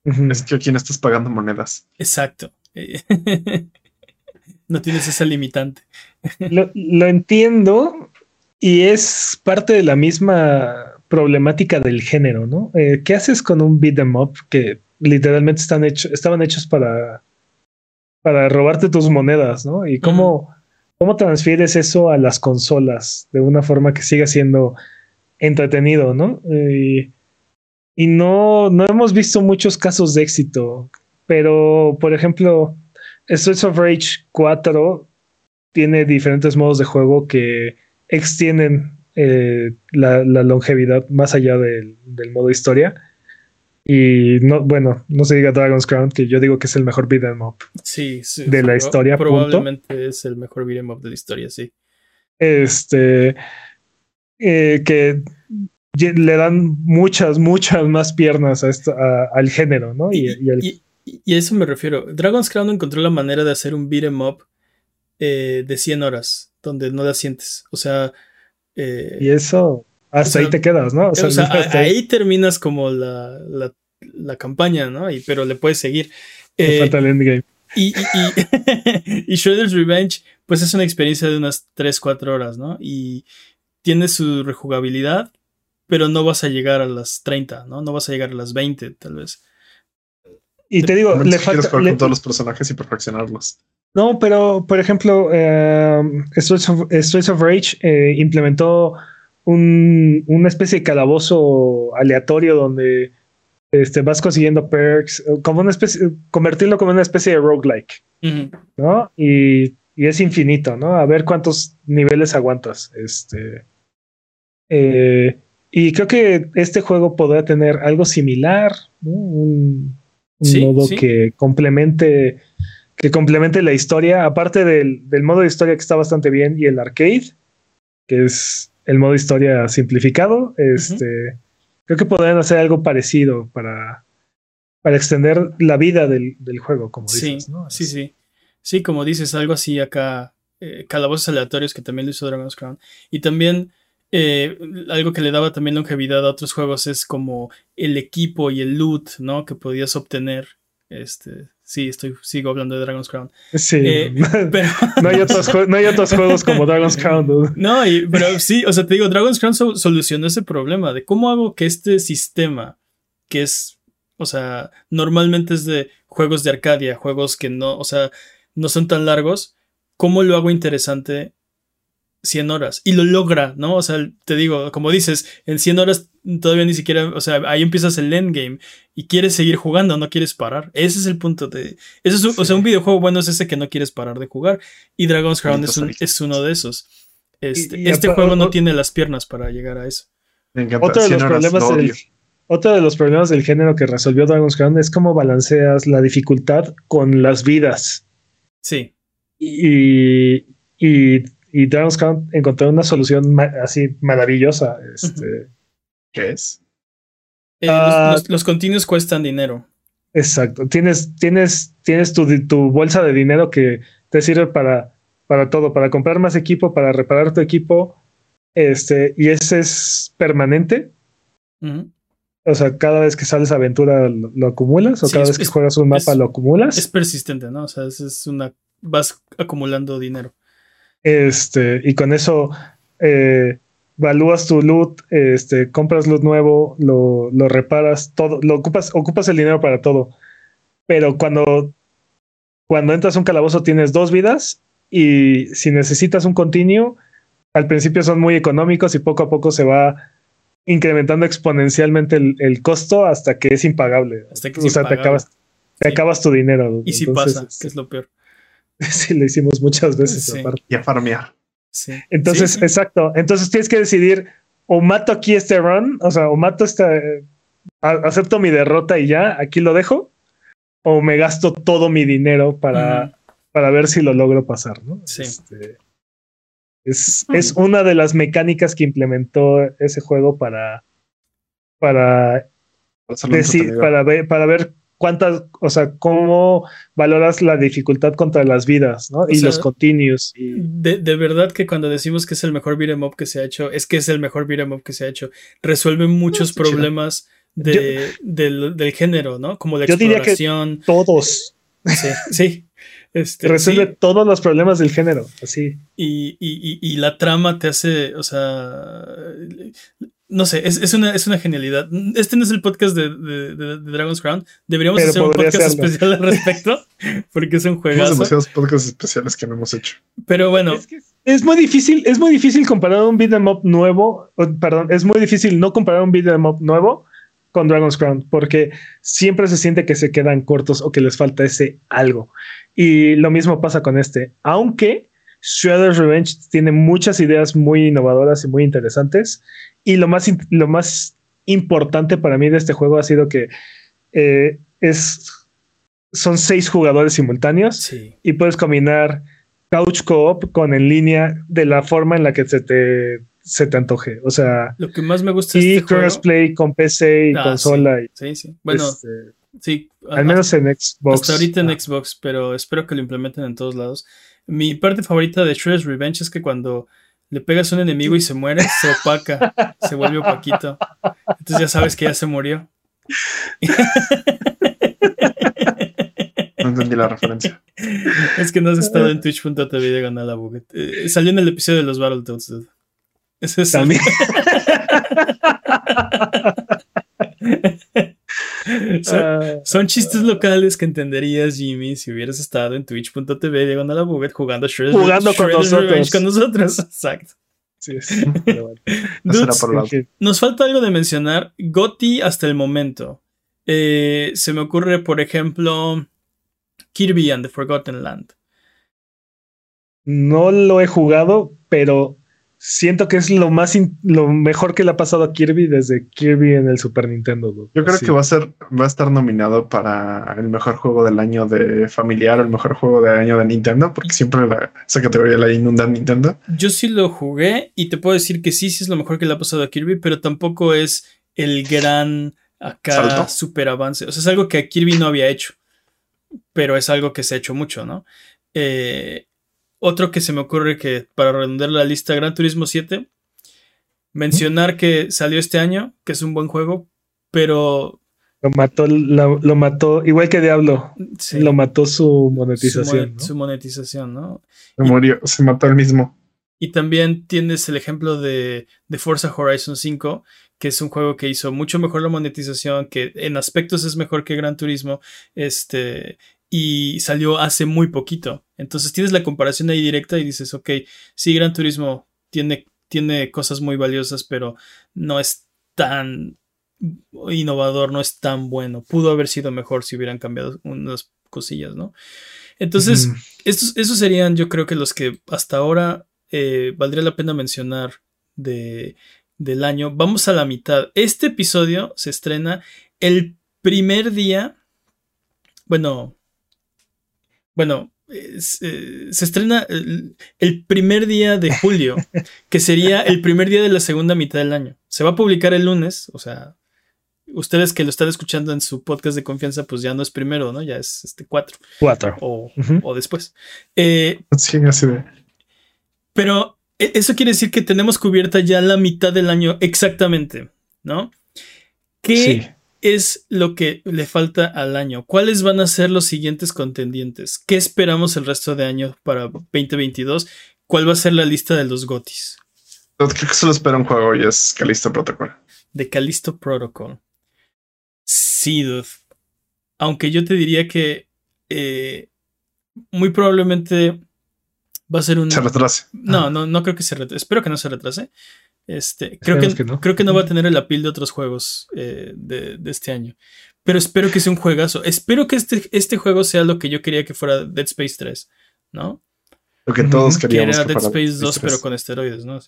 Es que aquí no estás pagando monedas.
Exacto. [laughs] no tienes esa limitante.
lo, lo, entiendo y es parte de la misma problemática del género, ¿no? Eh, ¿Qué haces con un beat em up que literalmente están hechos, estaban hechos para, para robarte tus monedas, ¿no? Y cómo, cómo transfieres eso a las consolas de una forma que siga siendo entretenido, ¿no? Y, y no, no hemos visto muchos casos de éxito, pero por ejemplo, Streets of Rage 4 tiene diferentes modos de juego que extienden eh, la, longevidad más allá del, del modo historia. Y no, bueno, no se diga Dragon's Crown, que yo digo que es el mejor beat'em up
sí, sí,
de la historia.
Probablemente es el mejor beat'em up de la historia, sí.
Este eh, que le dan muchas, muchas más piernas a esto, al género, ¿no?
Y, y, a eso me refiero. Dragon's Crown encontró la manera de hacer un beat'em up eh, de 100 horas, donde no la sientes. O sea.
Eh, y eso hasta ahí te quedas, ¿no?
O sea, [laughs] ahí, terminas como la, la, campaña, ¿no? Y, pero le puedes seguir.
Eh, falta el endgame.
Y, [laughs] y, Shredder's Revenge, pues es una experiencia de unas 3, 4 horas, ¿no? Y tiene su rejugabilidad, pero no vas a llegar a las 30, ¿no? No vas a llegar a las 20, tal vez.
Y te digo,
le falta. jugar con todos los personajes y perfeccionarlos.
No, pero por ejemplo, eh, Streets, of, Rage eh, implementó una especie de calabozo aleatorio donde este, vas consiguiendo perks, como una especie, convertirlo como una especie de roguelike, ¿no? Y, es infinito, ¿no? A ver cuántos niveles aguantas. Este. Eh, y creo que este juego podrá tener algo similar, un, modo que complemente que complemente la historia, aparte del, del, modo de historia que está bastante bien y el arcade, que es el modo historia simplificado. Este, creo que podrían hacer algo parecido para, para extender la vida del, juego, como dices.
Sí, sí, sí. Sí, como dices, algo así acá, eh, calabozos aleatorios que también lo hizo Dragon's Crown. Y también eh, algo que le daba también longevidad a otros juegos es como el equipo y el loot, ¿no? Que podías obtener. Este, sí, estoy, sigo hablando de Dragon's Crown.
Sí, eh, [laughs] pero... no, hay otros, juegos como Dragon's Crown.
No, [laughs] pero sí, o sea, te digo, Dragon's Crown solucionó ese problema de cómo hago que este sistema, que es, o sea, normalmente es de juegos de Arcadia, juegos que no, o sea, no son tan largos, ¿cómo lo hago interesante 100 horas? Y lo logra, ¿no? O sea, te digo, como dices, en 100 horas todavía ni siquiera, o sea, ahí empiezas el endgame y quieres seguir jugando, no quieres parar. Ese es el punto de... Eso es, O sea, un videojuego bueno es ese que no quieres parar de jugar. Y Dragon's Crown es, uno de esos. Este, este juego no tiene las piernas para llegar a eso.
Otro de los problemas del, otro de los problemas del género que resolvió Dragon's Crown es cómo balanceas la dificultad con las vidas.
Sí.
Y, y, y Dragon's Crown encontró una solución así maravillosa. Este,
¿Qué es?
Eh, ah, los, continuos cuestan dinero.
Exacto. Tienes, tienes, tienes tu, tu, bolsa de dinero que te sirve para, para todo, para comprar más equipo, para reparar tu equipo. Este, y ese es permanente. O sea, cada vez que sales a aventura lo, acumulas, o cada vez que juegas un mapa lo acumulas.
Es persistente, ¿no? O sea, es, una. vas acumulando dinero.
Este, y con eso eh, valúas tu loot, este, compras loot nuevo, lo, lo, reparas, todo, lo ocupas, ocupas el dinero para todo. Pero cuando, cuando entras a un calabozo tienes dos vidas y si necesitas un continuo, al principio son muy económicos y poco a poco se va incrementando exponencialmente el, costo hasta que es impagable. Hasta que o sea, te acabas, te acabas tu dinero.
Y si pasa, que es lo peor. [laughs]
sí, lo hicimos muchas veces
aparte. Y a farmear.
Sí. Entonces, exacto. Entonces tienes que decidir o mato aquí este run, o sea, o mato esta, acepto mi derrota y ya, aquí lo dejo, o me gasto todo mi dinero para, para ver si lo logro pasar, ¿no?
Sí. Este,
es, es, una de las mecánicas que implementó ese juego para, para, decir, para, ver, para ver cuántas, o sea, cómo valoras la dificultad contra las vidas, ¿no? y los continuos.
De, de, verdad que cuando decimos que es el mejor beat'em up que se ha hecho, es que es el mejor beat'em up que se ha hecho. Resuelve muchos problemas de, del, del, género, ¿no? Como la exploración.
todos.
Sí, sí.
Este, Resuelve todos los problemas del género, así.
Y, y, y, la trama te hace, o sea, no sé, es, es, una, es una genialidad. Este no es el podcast de, de, Dragon's Crown. Deberíamos hacer un podcast especial al respecto, [laughs] porque es un juegazo.
Hay demasiados podcasts especiales que no hemos hecho.
Pero bueno.
Es, muy difícil, es muy difícil comparar un beat'em up nuevo, perdón, es muy difícil no comparar un beat'em up nuevo con Dragon's Crown, porque siempre se siente que se quedan cortos o que les falta ese algo. Y lo mismo pasa con este, aunque Shredder's Revenge tiene muchas ideas muy innovadoras y muy interesantes. Y lo más, lo más importante para mí de este juego ha sido que eh, es, son seis jugadores simultáneos y puedes combinar couch co-op con en línea de la forma en la que se te, se te antoje. O sea,
lo que más me gusta
y este crossplay con PC y ah, consola.
Sí, sí. Bueno, este, sí.
Al menos en Xbox.
Hasta ahorita en Xbox, pero espero que lo implementen en todos lados. Mi parte favorita de Shredder's Revenge es que cuando le pegas a un enemigo y se [laughs] muere, se opaca, se vuelve opaquito. Entonces ya sabes que ya se murió.
No entendí la referencia.
Es que no has estado en [laughs] twitch.tv de ganar la buget. Eh, salió en el episodio de los Battletoads. Es eso. También. Ah. [laughs] [laughs] son, chistes locales que entenderías, Jimmy, si hubieras estado en twitch.tv diagonal a Buget jugando
Shredder's Jugando con nosotros.
con nosotros. [laughs] Exacto.
Sí, sí.
nos falta algo de mencionar. Gotti hasta el momento. Eh, se me ocurre, por ejemplo, Kirby and the Forgotten Land.
No lo he jugado, pero siento que es lo más lo mejor que le ha pasado a Kirby desde Kirby en el Super Nintendo.
Yo creo que va a ser, va a estar nominado para el mejor juego del año de familiar o el mejor juego del año de Nintendo, porque siempre esa categoría la inunda Nintendo.
Yo sí lo jugué y te puedo decir que sí, sí es lo mejor que le ha pasado a Kirby, pero tampoco es el gran acá super avance. O sea, es algo que Kirby no había hecho, pero es algo que se ha hecho mucho, ¿no? Eh, otro que se me ocurre que para redondear la lista, Gran Turismo 7. Mencionar que salió este año, que es un buen juego, pero.
Lo mató, lo, mató, igual que Diablo. Lo mató su monetización.
Su, monetización, ¿no?
Se murió, se mató el mismo.
Y también tienes el ejemplo de, de, Forza Horizon 5, que es un juego que hizo mucho mejor la monetización, que en aspectos es mejor que Gran Turismo. Este, y salió hace muy poquito. Entonces tienes la comparación ahí directa y dices, ok, sí, Gran Turismo tiene, tiene cosas muy valiosas, pero no es tan innovador, no es tan bueno. Pudo haber sido mejor si hubieran cambiado unas cosillas, ¿no? Entonces, estos, esos serían yo creo que los que hasta ahora eh, valdría la pena mencionar de, del año. Vamos a la mitad. Este episodio se estrena el primer día, bueno, bueno, eh, se estrena el, primer día de julio, que sería el primer día de la segunda mitad del año. Se va a publicar el lunes, o sea, ustedes que lo están escuchando en su podcast de confianza, pues ya no es primero, ¿no? Ya es este cuatro.
Cuatro.
O, o después. Eh,
sí, así ve.
Pero e, eso quiere decir que tenemos cubierta ya la mitad del año exactamente, ¿no? ¿Qué, sí es lo que le falta al año? ¿Cuáles van a ser los siguientes contendientes? ¿Qué esperamos el resto de año para 2022? ¿Cuál va a ser la lista de los GOTIS?
Creo que solo espera un juego y es Callisto Protocol.
De Callisto Protocol. Sí, dude. Aunque yo te diría que eh, muy probablemente va a ser un.
Se retrase.
No, no, no creo que se retrase. Espero que no se retrase. Este, creo, que, no. creo que no va a tener el apil de otros juegos eh, de, este año. Pero espero que sea un juegazo. Espero que este, este juego sea lo que yo quería que fuera Dead Space 3, ¿no?
Lo que todos queríamos.
Que era Dead Space 2, pero con esteroides, ¿no?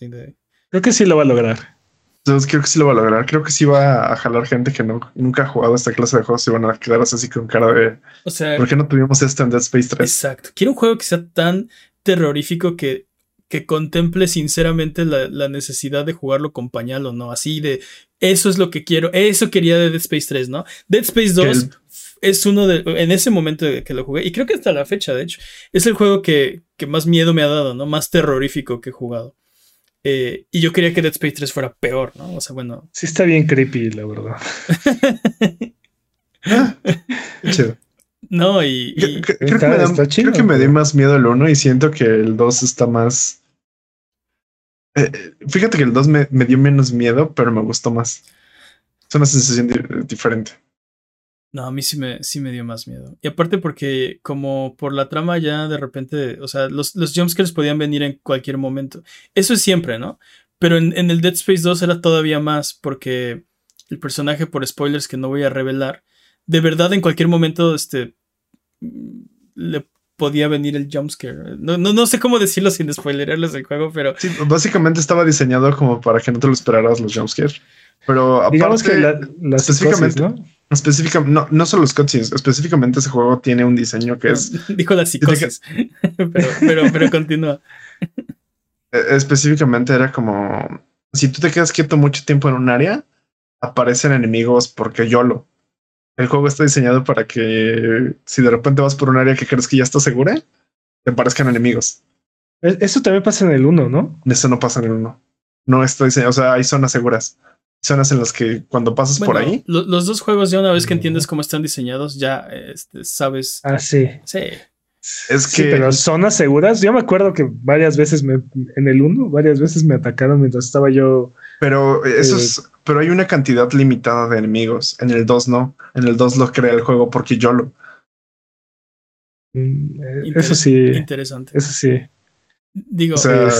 Creo que sí lo va a lograr.
Entonces, creo que sí lo va a lograr. Creo que sí va a jalar gente que no, nunca ha jugado esta clase de juegos y van a quedarse así con cara de.
O sea,
¿por qué no tuvimos esto en Dead Space 3?
Exacto. Quiero un juego que sea tan terrorífico que que contemple sinceramente la, necesidad de jugarlo con pañal o no. Así de, eso es lo que quiero, eso quería de Dead Space 3, ¿no? Dead Space 2 es uno de, en ese momento que lo jugué, y creo que hasta la fecha, de hecho, es el juego que, más miedo me ha dado, ¿no? Más terrorífico que he jugado. Eh, y yo quería que Dead Space 3 fuera peor, ¿no? O sea, bueno.
Sí está bien creepy, la verdad. [laughs]
No, y.
creo, que me, dio más miedo el 1 y siento que el 2 está más. Eh, fíjate que el 2 me, dio menos miedo, pero me gustó más. Es una sensación diferente.
No, a mí sí me, sí me dio más miedo. Y aparte porque como por la trama ya de repente, o sea, los, los jumpscares podían venir en cualquier momento. Eso es siempre, ¿no? Pero en, en, el Dead Space 2 era todavía más porque el personaje, por spoilers que no voy a revelar, de verdad en cualquier momento este, le podía venir el jumpscare. No, no, no sé cómo decirlo sin spoilerarles el juego, pero.
Sí, básicamente estaba diseñado como para que no te lo esperaras los jumpscares. Pero
digamos que la,
específicamente, ¿no? no, solo los cutscenes, específicamente ese juego tiene un diseño que es. [laughs]
Dijo la psicosis. [laughs] pero, pero, pero continúa. [laughs]
E, específicamente era como si tú te quedas quieto mucho tiempo en un área, aparecen enemigos porque yo lo. El juego está diseñado para que si de repente vas por un área que crees que ya está segura, te parezcan enemigos.
E, eso también pasa en el 1, ¿no?
Eso no pasa en el 1. No está diseñado, o sea, hay zonas seguras. Zonas en las que cuando pasas por ahí.
los dos juegos, ya una vez que entiendes cómo están diseñados, ya este, sabes.
Ah, sí.
Sí.
Es que.
pero zonas seguras. Yo me acuerdo que varias veces me, en el 1, varias veces me atacaron mientras estaba yo.
Pero eso es eh, pero hay una cantidad limitada de enemigos. En el 2 no. En el 2 lo crea el juego porque yo lo.
Mm, eh, eso sí.
Interesante.
Eso sí.
Digo,
o sea,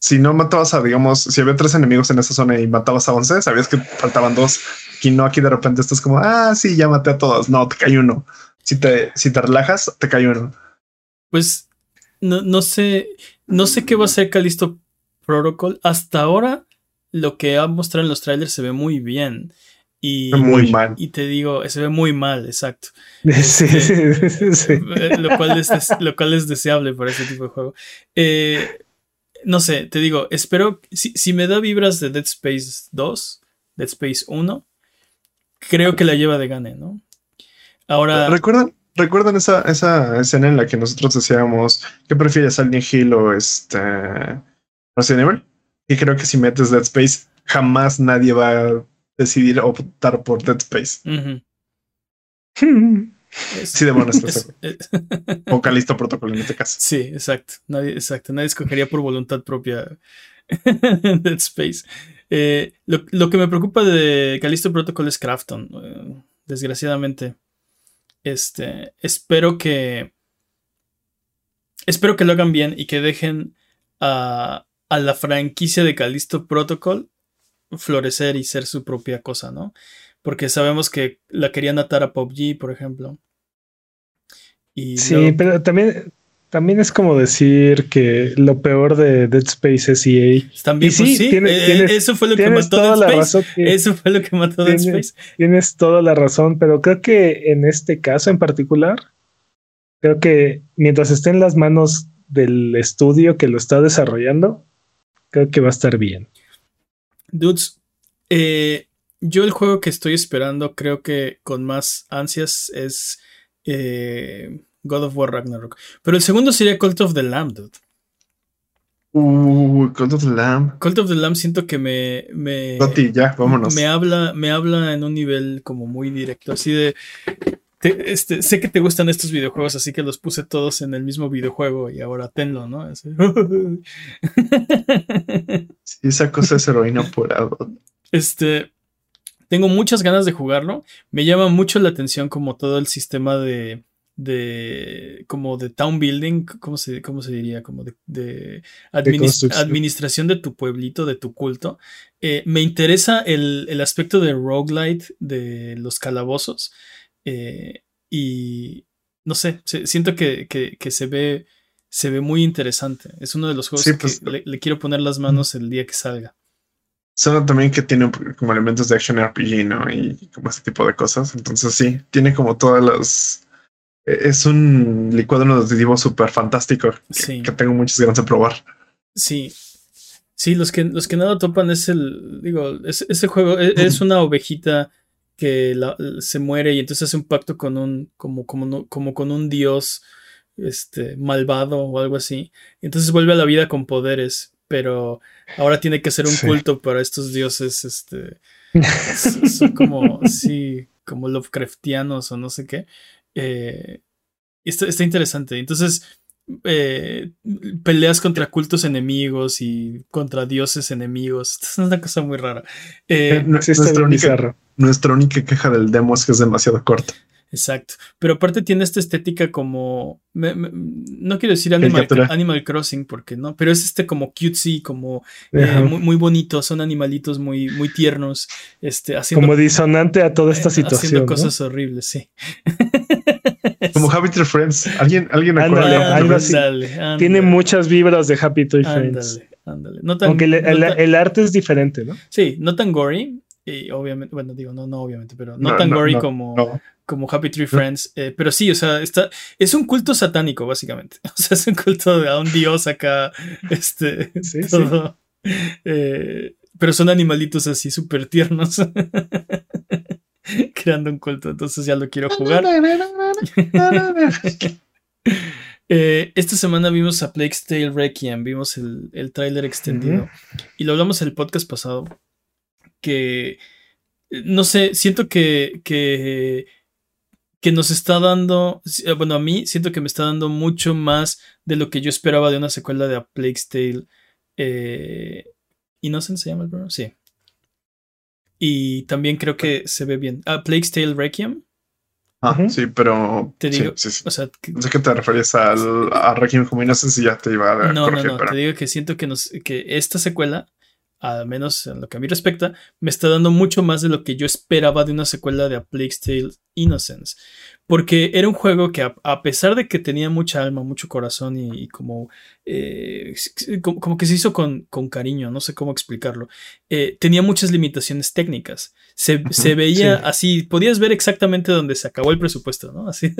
si no matabas a, digamos, si había tres enemigos en esa zona y matabas a 11, sabías que faltaban dos. Y no aquí de repente estás como, ah, sí, ya maté a todos. No, te cae uno. Si te, si te relajas, te cae uno.
Pues no, no sé, no sé qué va a ser Calisto Protocol, hasta ahora lo que ha mostrado en los trailers se ve muy bien. Y,
Muy mal.
Y te digo, se ve muy mal, exacto. [laughs]
Sí, [laughs] sí, sí.
Eh, Lo cual, es, lo cual es deseable para ese tipo de juego. Eh, no sé, te digo, espero. Si, si me da vibras de Dead Space 2, Dead Space 1, creo que la lleva de gane, ¿no? Ahora.
¿Recuerdan, ¿Recuerdan esa, esa escena en la que nosotros decíamos ¿qué prefieres Silent Hill o este Resident Evil? Y creo que si metes Dead Space, jamás nadie va a decidir optar por Dead Space. [laughs] Sí,
es- es-
o Calisto Protocol en este caso.
Sí, exacto. Nadie, exacto. Nadie escogería por voluntad propia [laughs] Dead Space. Eh, lo, lo que me preocupa de Callisto Protocol es Crafton. eh, desgraciadamente. Este. Espero que. Espero que lo hagan bien y que dejen a, a la franquicia de Callisto Protocol florecer y ser su propia cosa, ¿no? Porque sabemos que la querían atar a PUBG, por ejemplo. Y
Sí,
luego-
pero también, también es como decir que lo peor de Dead Space es EA.
También,
sí,
pues sí, eh,
tienes-
eso fue lo que
Tienes
mató
toda
Dead
la
Space.
razón. que-
Eso fue lo que mató Dead
Tiene-
Space.
Tienes toda la razón, pero creo que en este caso en particular, creo que mientras esté en las manos del estudio que lo está desarrollando, creo que va a estar bien.
Dudes, eh, yo el juego que estoy esperando, creo que con más ansias, es eh, God of War Ragnarok. Pero el segundo sería Cult of the Lamb, dude.
Uh, Cult of the Lamb.
Cult of the Lamb siento que me. me
Gotti, ya, vámonos.
me habla, me habla en un nivel como muy directo, así de. Te- este, sé que te gustan estos videojuegos, así que los puse todos en el mismo videojuego y ahora tenlo, ¿no? Así. [laughs]
Sí, esa cosa es heroína pura.
Este, tengo muchas ganas de jugarlo. Me llama mucho la atención como todo el sistema de, de como de town building, ¿cómo se, cómo se diría? Como de, administración de tu pueblito, de tu culto. Eh, me interesa el, el aspecto de roguelite, de los calabozos. Eh, y no sé, siento que, que- que se ve se ve muy interesante. Es uno de los juegos
Sí, pues,
que le, le quiero poner las manos el día que salga.
Suena también que tiene como elementos de action RPG, ¿no? Y como ese tipo de cosas. Entonces sí, tiene como todas las... e- Es un licuado nutritivo súper fantástico que,
Sí.
que tengo muchas ganas de probar.
Sí. Sí, los que, los que nada topan es el. Digo, es- ese juego e- es, una ovejita que la- se muere y entonces hace un pacto con un. como, como, no- como con un dios este, malvado o algo así. Entonces vuelve a la vida con poderes. Pero ahora tiene que hacer un
Sí.
culto para estos dioses. Este. Son como. Sí. Como Lovecraftianos o no sé qué. Eh, está, está interesante. Entonces eh, peleas contra cultos enemigos y contra dioses enemigos. Esto [laughs] es una cosa muy rara. Eh,
nuestra, única,
bizarro.
Nuestra única queja del demo es que es demasiado corto.
exacto. Pero aparte tiene esta estética como. me- me- no quiero decir Animal. Animal Crossing porque no, pero es este como cutesy, como eh, muy, muy bonito. Son animalitos muy, muy tiernos. Este, haciendo,
Como disonante a toda esta
eh,
situación.
haciendo
¿no?
cosas horribles, sí. [laughs]
Como Happy Tree Friends. ¿Alguien, alguien acuerda
algo
Tree
así. Tiene muchas vibras de Happy Toy Friends.
Ándale, ándale. No tan-
Aunque el, el-
no tan-
el arte es diferente, ¿no?
Sí, no tan gory. Y obviamente, bueno, digo, no, no, obviamente, pero no,
No,
tan
no,
gory
no,
como, como Happy Tree Friends. eh, pero sí, o sea, está, es un culto satánico, básicamente. [laughs] O sea, es un culto de- a un dios acá. [laughs] Este,
Sí, sí.
eh, pero son animalitos así súper tiernos. [laughs] Creando un culto, entonces ya lo quiero jugar. Eh, esta semana vimos a Plague's Tale Requiem, vimos el, el tráiler extendido y lo hablamos en el podcast pasado. Que eh, no sé, siento que, que, que nos está dando, eh, bueno, a mí siento que me está dando mucho más de lo que yo esperaba de una secuela de A Plague's Tale. Eh, ¿Innocent se llama el programa? Sí. Y también creo que se ve bien. A Plague's Tale Requiem.
Ah, sí, pero.
Te
sí,
digo-
sí, sí.
O sea, que-
No sé qué te referías al, a Requiem como Innocence y ya te iba a
No, no,
corregir,
no.
pero-
Te digo que siento que, nos, que esta secuela, al menos en lo que a mí respecta, me está dando mucho más de lo que yo esperaba de una secuela de A Plague's Tale Innocence. Porque era un juego que a, pesar de que tenía mucha alma, mucho corazón y, como, eh, como, que se hizo con, con, cariño, no sé cómo explicarlo, eh, tenía muchas limitaciones técnicas. Se, veía así, podías ver exactamente dónde se acabó el presupuesto, ¿no? Así.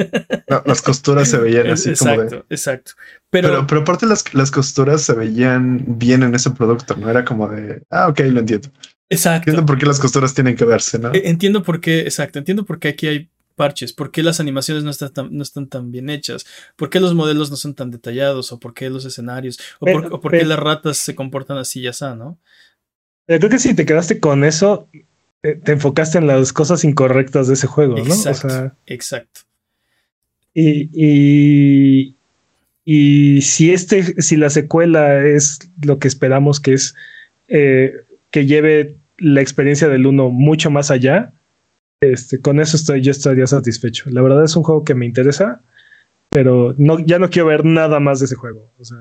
las costuras se veían [laughs] así
exacto,
como
Exacto,
pero, pero, aparte las, las costuras se veían bien en ese producto, ¿no? Era como de, ah, ok, lo entiendo.
Exacto.
Entiendo por qué las costuras tienen que verse, ¿no?
E, entiendo por qué, exacto, entiendo por qué aquí hay parches, por qué las animaciones no están tan, no están tan bien hechas, por qué los modelos no son tan detallados, o por qué los escenarios, o, por, qué las ratas se comportan así y así, ¿no?
Pero creo que si te quedaste con eso, te, enfocaste en las cosas incorrectas de ese juego,
¿no? Exacto. exacto.
Y, y, y, si este, si la secuela es lo que esperamos que es eh, que lleve la experiencia del uno mucho más allá, este, con eso estoy, yo estaría satisfecho. La verdad es un juego que me interesa, pero no, ya no quiero ver nada más de ese juego. O sea,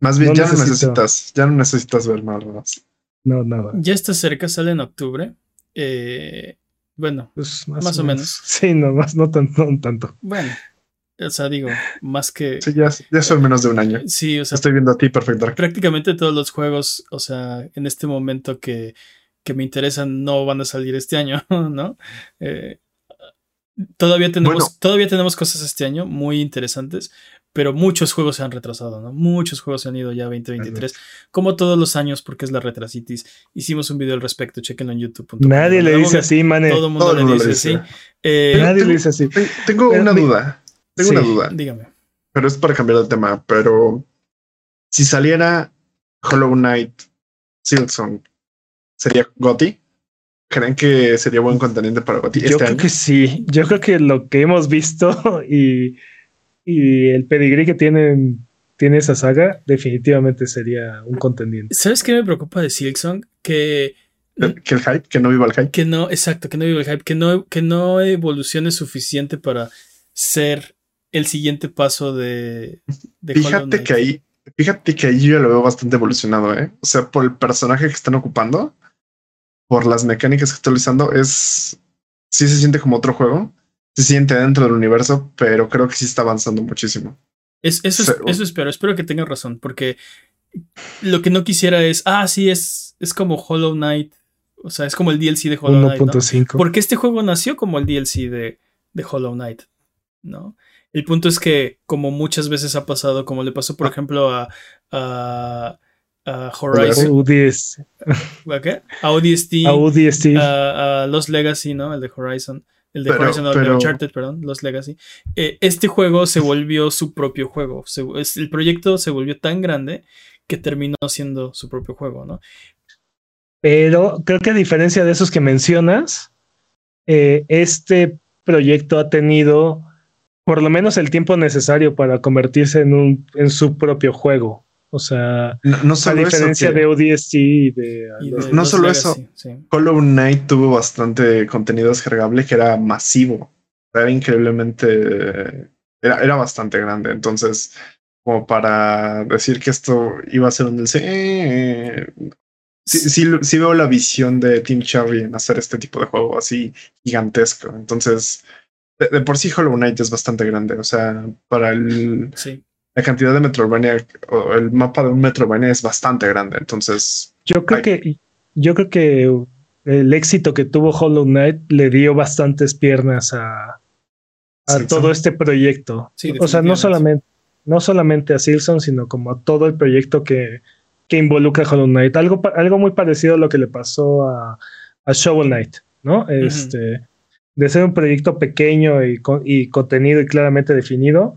más bien, ya no necesitas, ya no necesitas ver nada más.
No, nada.
Ya está cerca, sale en octubre. Eh, bueno, pues más, o menos.
Sí, no, más, no, no tanto.
Bueno, o sea, digo, más que.
Sí, ya, ya son menos de un año.
Sí, o sea.
Estoy viendo a ti, perfecto.
Prácticamente todos los juegos, o sea, en este momento que que me interesan no van a salir este año, [laughs] ¿no? Eh, todavía, tenemos, todavía tenemos cosas este año muy interesantes, pero muchos juegos se han retrasado, ¿no? Muchos juegos se han ido ya a 2023, como todos los años, porque es la retrasitis. Hicimos un video al respecto, chequenlo en YouTube.
Nadie le dice así, man.
Todo el mundo, le, dice así.
Eh, Nadie le dice así.
Tengo una duda. Tengo una duda.
Dígame.
Pero es para cambiar de tema, pero si saliera Hollow Knight Silksong sería Gotti. ¿Creen que sería buen contendiente para Gotti?
Yo este creo que sí. Yo creo que lo que hemos visto [laughs] y, y el pedigrí que tienen, tiene esa saga, definitivamente sería un contendiente.
¿Sabes qué me preocupa de Silksong? Que
que el hype, que no viva el hype.
Que no, exacto, que no viva el hype, que no, que no evolucione suficiente para ser el siguiente paso de,
de Fíjate que ahí, fíjate que ahí yo lo veo bastante evolucionado, ¿eh? O sea, por el personaje que están ocupando, por las mecánicas que está utilizando, es. Sí se siente como otro juego. Se siente dentro del universo, pero creo que sí está avanzando muchísimo.
Es, eso, eso espero, espero que tenga razón, porque lo que no quisiera es, ah, sí, es, es como Hollow Knight. O sea, es como el DLC de Hollow Knight. ¿no? Porque este juego nació como el DLC de, de Hollow Knight, ¿no? El punto es que, como muchas veces ha pasado, como le pasó, por ah. ejemplo, a, a a Horizon. ¿A qué? A ODST.
A ODST.
A, Los Legacy, ¿no? El de Horizon. El de Horizon, el de Uncharted, perdón, Los Legacy. Eh, este juego se volvió su propio juego. el proyecto se volvió tan grande que terminó siendo su propio juego, ¿no?
Pero creo que a diferencia de esos que mencionas, eh, este proyecto ha tenido por lo menos el tiempo necesario para convertirse en, un, en su propio juego. O sea,
no,
a diferencia de ODST y de,
no solo eso, Hollow Knight tuvo bastante contenido descargable que era masivo, era increíblemente, era, era bastante grande. Entonces, como para decir que esto iba a ser un DLC, eh, sí, sí, veo la visión de Team Cherry en hacer este tipo de juego así gigantesco. Entonces, de, de, por sí Hollow Knight es bastante grande. O sea, para el,
sí
la cantidad de Metroidvania o el mapa de un Metroidvania es bastante grande. Entonces,
yo creo que yo creo que el éxito que tuvo Hollow Knight le dio bastantes piernas a, a todo este proyecto. o sea, no solamente, no solamente a Silson, sino como a todo el proyecto que, que involucra a Hollow Knight. Algo, algo muy parecido a lo que le pasó a, a Shovel Knight, ¿no? Este, de ser un proyecto pequeño y, y contenido y claramente definido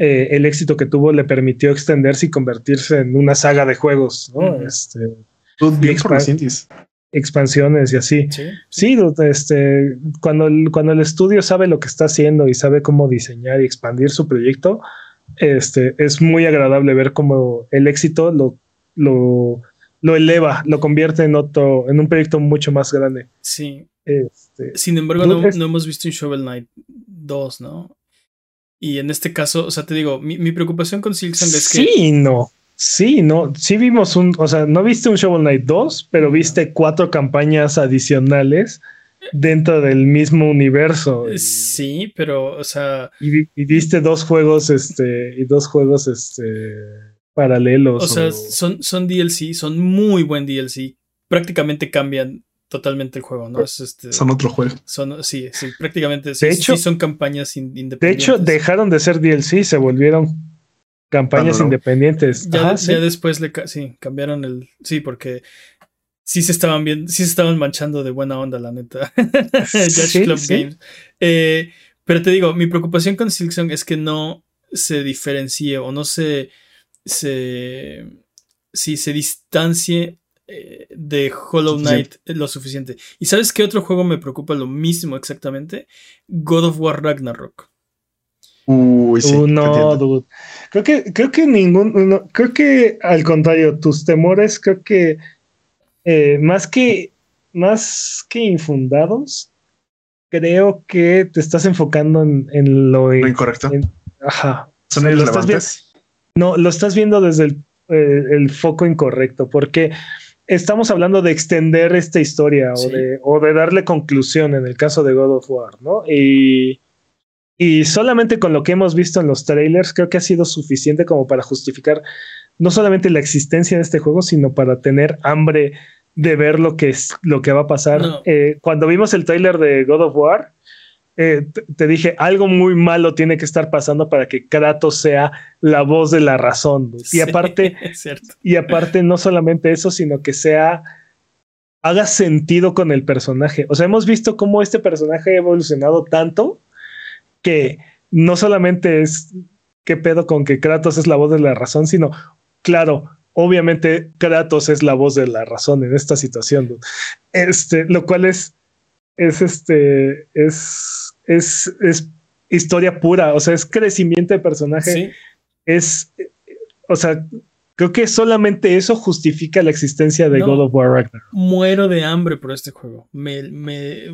eh, el éxito que tuvo le permitió extenderse y convertirse en una saga de juegos, ¿no? este, expansiones y así. Sí, este, cuando, el, cuando el estudio sabe lo que está haciendo y sabe cómo diseñar y expandir su proyecto, este, es muy agradable ver cómo el éxito lo, lo, lo eleva, lo convierte en otro, en un proyecto mucho más grande.
Sí. Este, Sin embargo, no, no, hemos visto un Shovel Knight 2, ¿no? Y en este caso, o sea, te digo, mi, preocupación con Silksong es
que. Sí, no. Sí, no. Sí vimos un. O sea, no viste un Shovel Knight 2, pero viste cuatro campañas adicionales dentro del mismo universo.
Sí, pero, o sea.
Y, y viste dos juegos, este, y dos juegos, este, paralelos.
O sea, son, son DLC, son muy buen DLC. Prácticamente cambian totalmente el juego, ¿no? Es este,
son otro juego.
Son, sí, sí, prácticamente.
De
sí,
hecho-
sí son campañas in- independientes.
De hecho, dejaron de ser DLC, se volvieron campañas
Ah, no, no.
independientes.
Ya,
Ajá,
ya
sí.
después le ca- sí, cambiaron el. Sí, porque sí se estaban viendo, sí se estaban manchando de buena onda, la neta. [laughs] Judge
Sí,
Club
sí.
Games. Eh, pero te digo, mi preocupación con Silksong es que no se diferencie o no se. se sí, se distancie eh, de Hollow Knight lo suficiente. ¿Y sabes qué otro juego me preocupa lo mismo exactamente? God of War Ragnarok.
Uy, sí.
Uh, no, dude. Creo que, creo que ningún, no, creo que al contrario, tus temores, creo que eh, más que más que infundados, creo que te estás enfocando en, en lo,
Lo incorrecto.
en- ajá.
Son
lo estás. No, lo estás viendo desde el, eh, el foco incorrecto, porque estamos hablando de extender esta historia
Sí.
o, de, o de darle conclusión en el caso de God of War, ¿no? Y, y solamente con lo que hemos visto en los trailers, creo que ha sido suficiente como para justificar no solamente la existencia de este juego, sino para tener hambre de ver lo que es lo que va a pasar.
No.
Eh, cuando vimos el trailer de God of War, eh, te- dije, algo muy malo tiene que estar pasando para que Kratos sea la voz de la razón. dude. Y
Sí,
aparte, [laughs] y aparte no solamente eso, sino que sea haga sentido con el personaje. O sea, hemos visto cómo este personaje ha evolucionado tanto que no solamente es qué pedo con que Kratos es la voz de la razón, sino claro, obviamente Kratos es la voz de la razón en esta situación. dude. Este, lo cual es es este es es es historia pura, o sea, es crecimiento de personaje
Sí.
es, eh, o sea, creo que solamente eso justifica la existencia de
No.
God of War Ragnarok.
muero de hambre por este juego. Me, me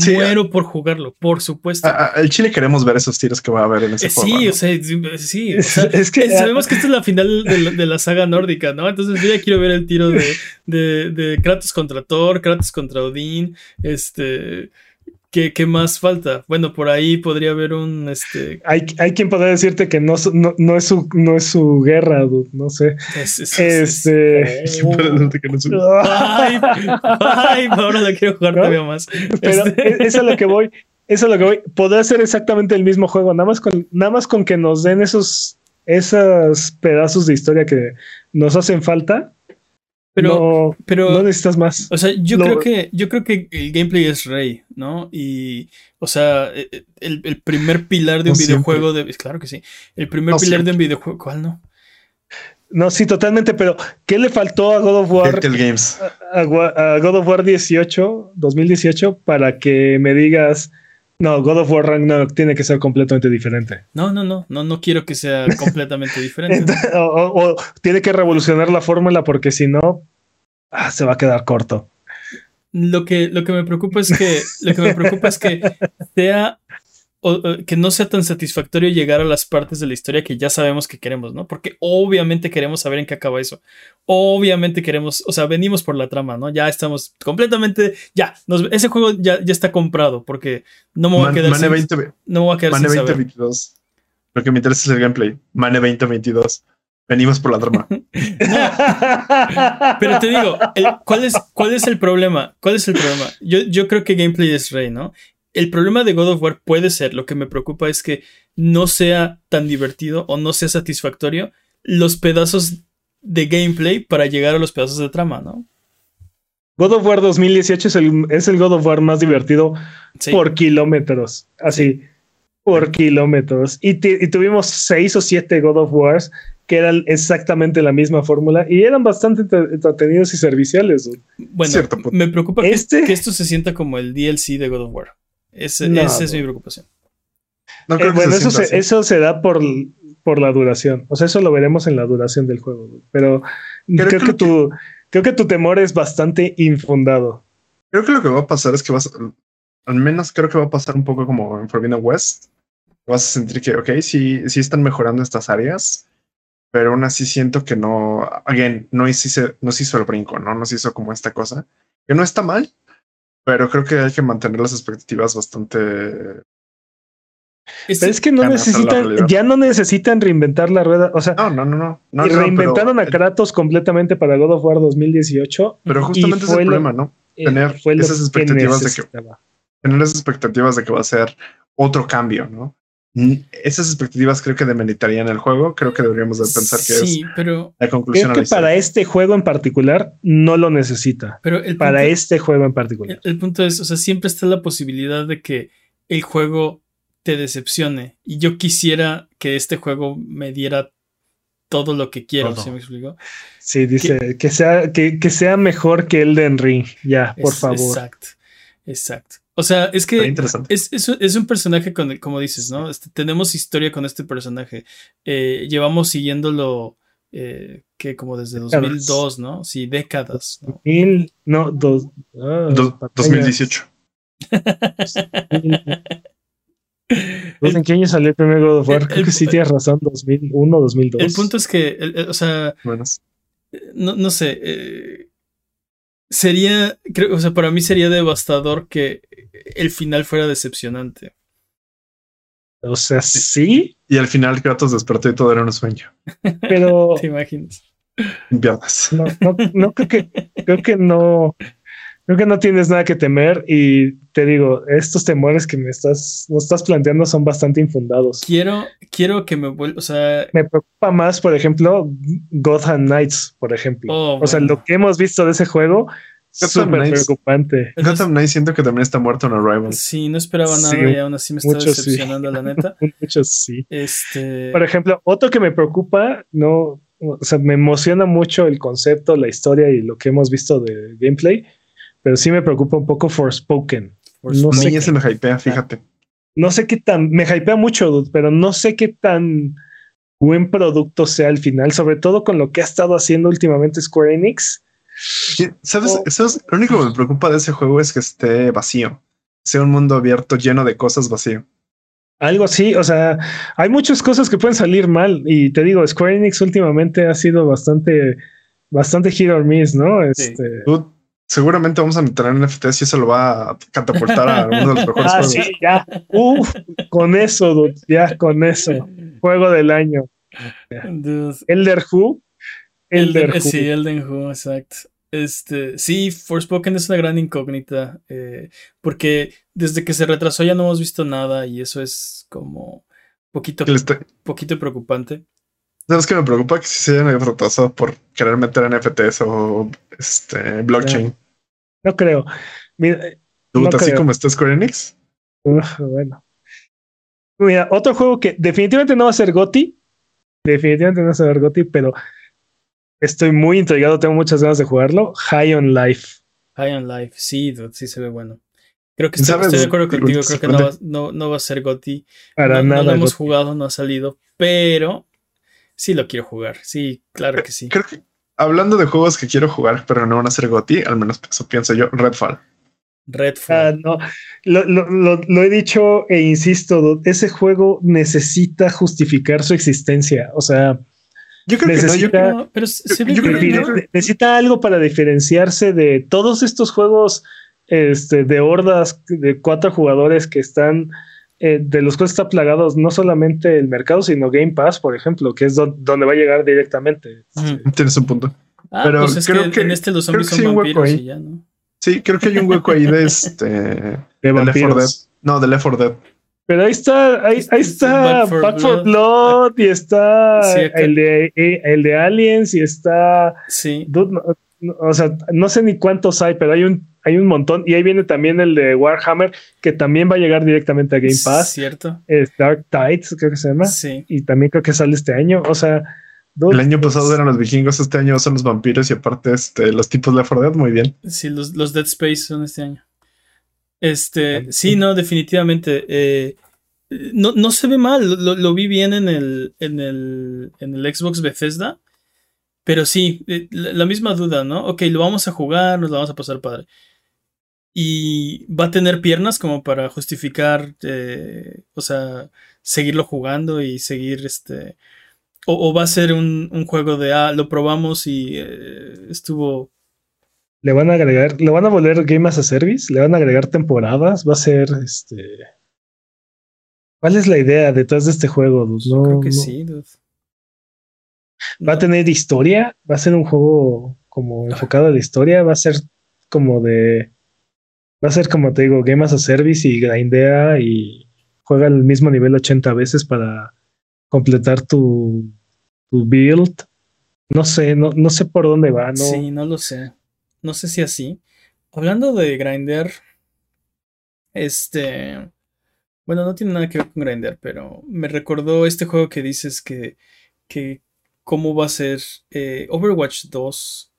Sí,
muero por jugarlo, por supuesto.
A- a- el Chile queremos ver esos tiros que va a haber en ese
Eh,
juego.
sí,
¿no?
o sea, sí, o [laughs]
Es,
sea,
es que
eh, sabemos que esta es la final de la, de la saga nórdica, ¿no? Entonces yo ya quiero ver el tiro de, de, de Kratos contra Thor, Kratos contra Odín, este... ¿Qué, qué más falta? Bueno, por ahí podría haber un, este...
hay, hay quien podría decirte que no, no, no es su no es su guerra, dude, no sé.
es- es- es-
Este
que no es
Ay, ay, ahora la quiero jugar
¿No?
todavía más.
pero
Este-
e- eso es a lo que voy. Eso es lo que voy. Podría ser exactamente el mismo juego, nada más con, nada más con que nos den esos, esos pedazos de historia que nos hacen falta.
Pero,
no,
pero
no necesitas más.
O sea, yo creo que yo creo que el gameplay es rey, ¿no? Y o sea, eh, eh, el, el primer pilar de
No
un videojuego de claro que sí. El primer
No
pilar de un videojuego, ¿cuál no?
No, sí, totalmente, pero ¿qué le faltó a God of War
Games.
a God of War 18, 2018, para que me digas, no, God of War Ragnarok tiene que ser completamente diferente.
No, no, no, no, no quiero que sea [laughs] completamente diferente.
Ent- o, o- o tiene que revolucionar la fórmula porque si no, ah, se va a quedar corto.
Lo que, lo que me preocupa es que lo que me preocupa es que sea o- que no sea tan satisfactorio llegar a las partes de la historia que ya sabemos que queremos, ¿no? Porque obviamente queremos saber en qué acaba eso. Obviamente queremos, o sea, venimos por la trama, ¿no? Ya estamos completamente, ya, nos- ese juego ya, ya está comprado porque no me voy a quedar
Mane
sin,
20,
no me voy a quedar
Mane
sin
20,
saber.
22. Lo que me interesa es el gameplay. Mane 20, 22. Venimos por la trama. [laughs]
Pero te digo, el- ¿cuál, es, ¿cuál es el problema? ¿Cuál es el problema? Yo, yo creo que gameplay es rey, ¿no? El problema de God of War puede ser, lo que me preocupa es que no sea tan divertido o no sea satisfactorio los pedazos de gameplay para llegar a los pedazos de trama, ¿no?
God of War 2018 es el, es el God of War más divertido
Sí.
por kilómetros, así, por kilómetros. Y, tuvimos seis o siete God of Wars que eran exactamente la misma fórmula y eran bastante entre- entretenidos y serviciales.
bueno,
cierto
me preocupa que-
Este-
que, esto se sienta como el DLC de God of War. Ese-
No,
esa es mi preocupación.
No
Eh,
creo que
bueno,
se
eso se, eso se da por, por la duración. O sea, eso lo veremos en la duración del juego. Pero
Creo
creo,
que
que tu, creo que tu temor es bastante infundado.
Creo que lo que va a pasar es que vas, al menos creo que va a pasar un poco como en Forbidden West. Vas a sentir que, ok, sí, sí están mejorando estas áreas, pero aún así siento que no, again, no se hizo, no hizo el brinco, ¿no? No se hizo como esta cosa, que no está mal, Pero creo que hay que mantener las expectativas bastante.
Pero es que no necesitan, ya no necesitan reinventar la rueda. O sea,
no, no, no, no.
y reinventaron a Kratos completamente para God of War 2018.
Pero justamente es el problema, ¿no? Tener esas expectativas de que tener esas expectativas de que va a ser otro cambio, ¿no? Esas expectativas creo que demeritarían el juego. Creo que deberíamos de pensar que
sí, pero
la conclusión. Creo que para este juego en particular no lo necesita.
Pero
para este juego en particular.
El, punto es, o sea, siempre está la posibilidad de que el juego te decepcione. Y yo quisiera que este juego me diera todo lo que quiero. ¿Sí me explico?
Sí, dice que, sea, que, que, sea mejor que el de Henry. Ya, por favor.
Exacto. Exacto. O sea, es que es, es, un personaje con el, como dices, ¿no? Este, tenemos historia con este personaje. Eh, llevamos siguiéndolo eh, que como desde 2002, ¿no? Sí, décadas.
¿no? Mil, no, dos,
ah, 2018.
¿En qué año salió el primer God of War? Creo que sí tienes razón, 2001, 2002.
El punto es que, o sea, no, no sé, eh, sería, creo, o sea, para mí sería devastador que el final fuera decepcionante.
O sea, sí.
Y al final Kratos despertó y todo era un sueño.
Pero. [laughs]
¿Te imaginas?
No, no, no creo que, creo que no. Creo que no tienes nada que temer y te digo, estos temores que me estás, nos estás planteando son bastante infundados.
Quiero, quiero que me vuelva, o sea...
Me preocupa más, por ejemplo, Gotham Knights, por ejemplo. Oh, o sea, lo que hemos visto de ese juego es súper preocupante.
Gotham Knights siento que también está muerto en Arrival.
Sí, no esperaba nada y aún así me está decepcionando, la neta. [laughs]
Muchos sí.
Este...
Por ejemplo, otro que me preocupa, no... O sea, me emociona mucho el concepto, la historia y lo que hemos visto de gameplay pero sí me preocupa un poco Forspoken.
No sé ese me hypea, fíjate.
No sé qué tan, me hypea mucho, pero no sé qué tan buen producto sea al final, sobre todo con lo que ha estado haciendo últimamente Square Enix.
¿Sabes? lo único que me preocupa de ese juego es que esté vacío, sea un mundo abierto lleno de cosas vacío.
Algo así, o sea, hay muchas cosas que pueden salir mal y te digo, Square Enix últimamente ha sido bastante, bastante hit or miss, ¿no? Este,
seguramente vamos a meter NFTs y eso lo va a catapultar a uno de los [laughs] mejores ah, Sí,
ya. Uf, con eso, dude, ya con eso. Juego del año. Elder Who.
Elder, Who. Sí, Elden Who, exacto. Este, sí, Forspoken es una gran incógnita. Eh, porque desde que se retrasó ya no hemos visto nada. Y eso es como poquito, poquito preocupante.
¿Sabes que me preocupa que si se hayan retrasado por querer meter NFTs o este blockchain?
No, creo. Mira,
así como está Square Enix?
bueno. Mira, otro juego que definitivamente no va a ser GOTI. Definitivamente no va a ser GOTI, pero estoy muy intrigado, tengo muchas ganas de jugarlo. High on Life.
High on Life, sí, sí se ve bueno. Creo que estoy, de acuerdo contigo, creo que no va, no, no va a ser GOTI.
Para nada.
No lo hemos jugado, no ha salido, pero sí lo quiero jugar. Sí, claro que sí.
Creo que hablando de juegos que quiero jugar, pero no van a ser GOTI, al menos eso pienso yo, Redfall.
Redfall.
Ah, no, lo, he dicho e insisto, ese juego necesita justificar su existencia. O sea,
yo creo necesita,
que no. necesita algo para diferenciarse de todos estos juegos este, de hordas de cuatro jugadores que están eh, de los cuales está plagados no solamente el mercado, sino Game Pass, por ejemplo, que es donde va a llegar directamente.
Tienes un punto.
Ah, Pero pues creo que, en este los zombies son vampiros y ya, ¿no?
Sí, creo que hay un hueco ahí de este. [laughs] de, Left 4 Dead. No, de Left 4 Dead.
Pero ahí está, ahí, ahí está Back for, Blood. y está el, de, el de Aliens y está.
Sí.
O sea, no sé ni cuántos hay, pero hay un hay un montón. Y ahí viene también el de Warhammer, que también va a llegar directamente a Game Pass.
Cierto.
Es Dark Tides, creo que se llama.
Sí.
Y también creo que sale este año. O sea.
el año pasado eran los vikingos, este año son los vampiros y aparte este, los tipos de Dead, muy bien.
Sí, los, los, Dead Space son este año. Este, sí, no, definitivamente. Eh, no, no se ve mal, lo, lo, vi bien en el, en el, en el Xbox Bethesda. Pero sí, eh, la misma duda, ¿no? Ok, lo vamos a jugar, nos lo vamos a pasar padre y va a tener piernas como para justificar, eh, o sea, seguirlo jugando y seguir este... O, va a ser un, juego de, ah, lo probamos y eh, estuvo
Le van a agregar, le van a volver Game as a Service, le van a agregar temporadas, va a ser este. ¿Cuál es la idea detrás de este juego? Dude?
Yo
No,
creo que
no-
sí, dude.
Va a tener historia, va a ser un juego como enfocado a la historia, va a ser como de. Va a ser como te digo, Game as a Service y grindea y juega el mismo nivel 80 veces para completar tu, tu build. No sé, no, no sé por dónde va, ¿no?
Sí, no lo sé. No sé si así. Hablando de Grindr, este. Bueno, no tiene nada que ver con Grindr, pero me recordó este juego que dices que. que cómo va a ser eh, Overwatch 2.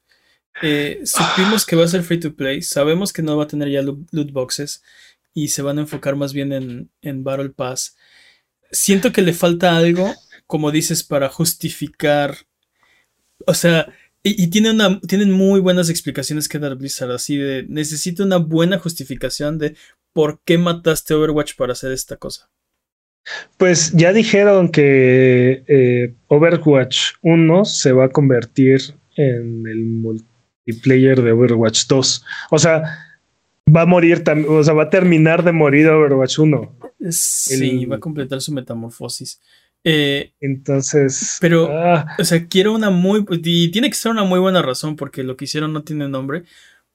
Eh, supimos que va a ser free to play. Sabemos que no va a tener ya loot, boxes. Y se van a enfocar más bien en, en Battle Pass. Siento que le falta algo, como dices, para justificar. O sea, y, y una, tienen muy buenas explicaciones que dar Blizzard, así de, necesito una buena justificación de por qué mataste Overwatch para hacer esta cosa.
Pues ya dijeron que eh, Overwatch 1 se va a convertir en el multiplayer de Overwatch 2. O sea, va a morir también, o sea, va a terminar de morir Overwatch 1.
Sí,
El-
va a completar su metamorfosis. Eh,
Entonces,
Pero-
ah,
o sea, quiero una muy, y tiene que ser una muy buena razón, porque lo que hicieron no tiene nombre,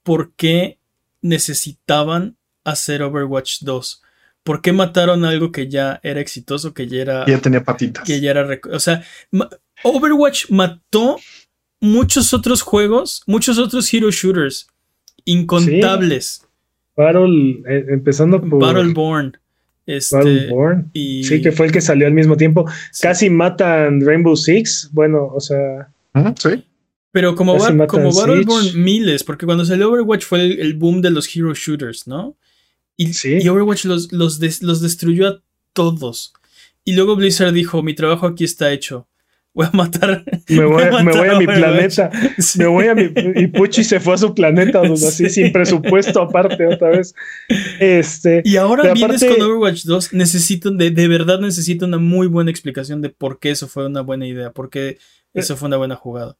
¿por qué necesitaban hacer Overwatch 2? ¿Por qué mataron algo que ya era exitoso, que ya era...
Ya tenía patitas.
que ya era. O sea, Overwatch mató muchos otros juegos, muchos otros hero shooters. Incontables.
Battle, eh, empezando por
Battleborn. Este,
Battleborn.
Y,
Sí, que fue el que salió al mismo tiempo.
sí.
Casi matan Rainbow Six. Bueno, o sea,
Sí.
Pero como. Battleborn, miles, porque cuando salió Overwatch fue el, el boom de los hero shooters, ¿no? Y,
Sí.
y Overwatch los, los, des- los destruyó a todos. Y luego Blizzard dijo: Mi trabajo aquí está hecho. Voy a matar.
me voy,
a
me voy a
matar
mi
Overwatch".
planeta.
Sí.
Me voy a mi. Y Puchi se fue a su planeta, dude, [laughs] así
Sí.
sin presupuesto aparte otra vez. Este.
Y ahora vienes
aparte-
con Overwatch 2. Necesito, de, de verdad necesito una muy buena explicación de por qué eso fue una buena idea, por qué eso fue una buena jugada.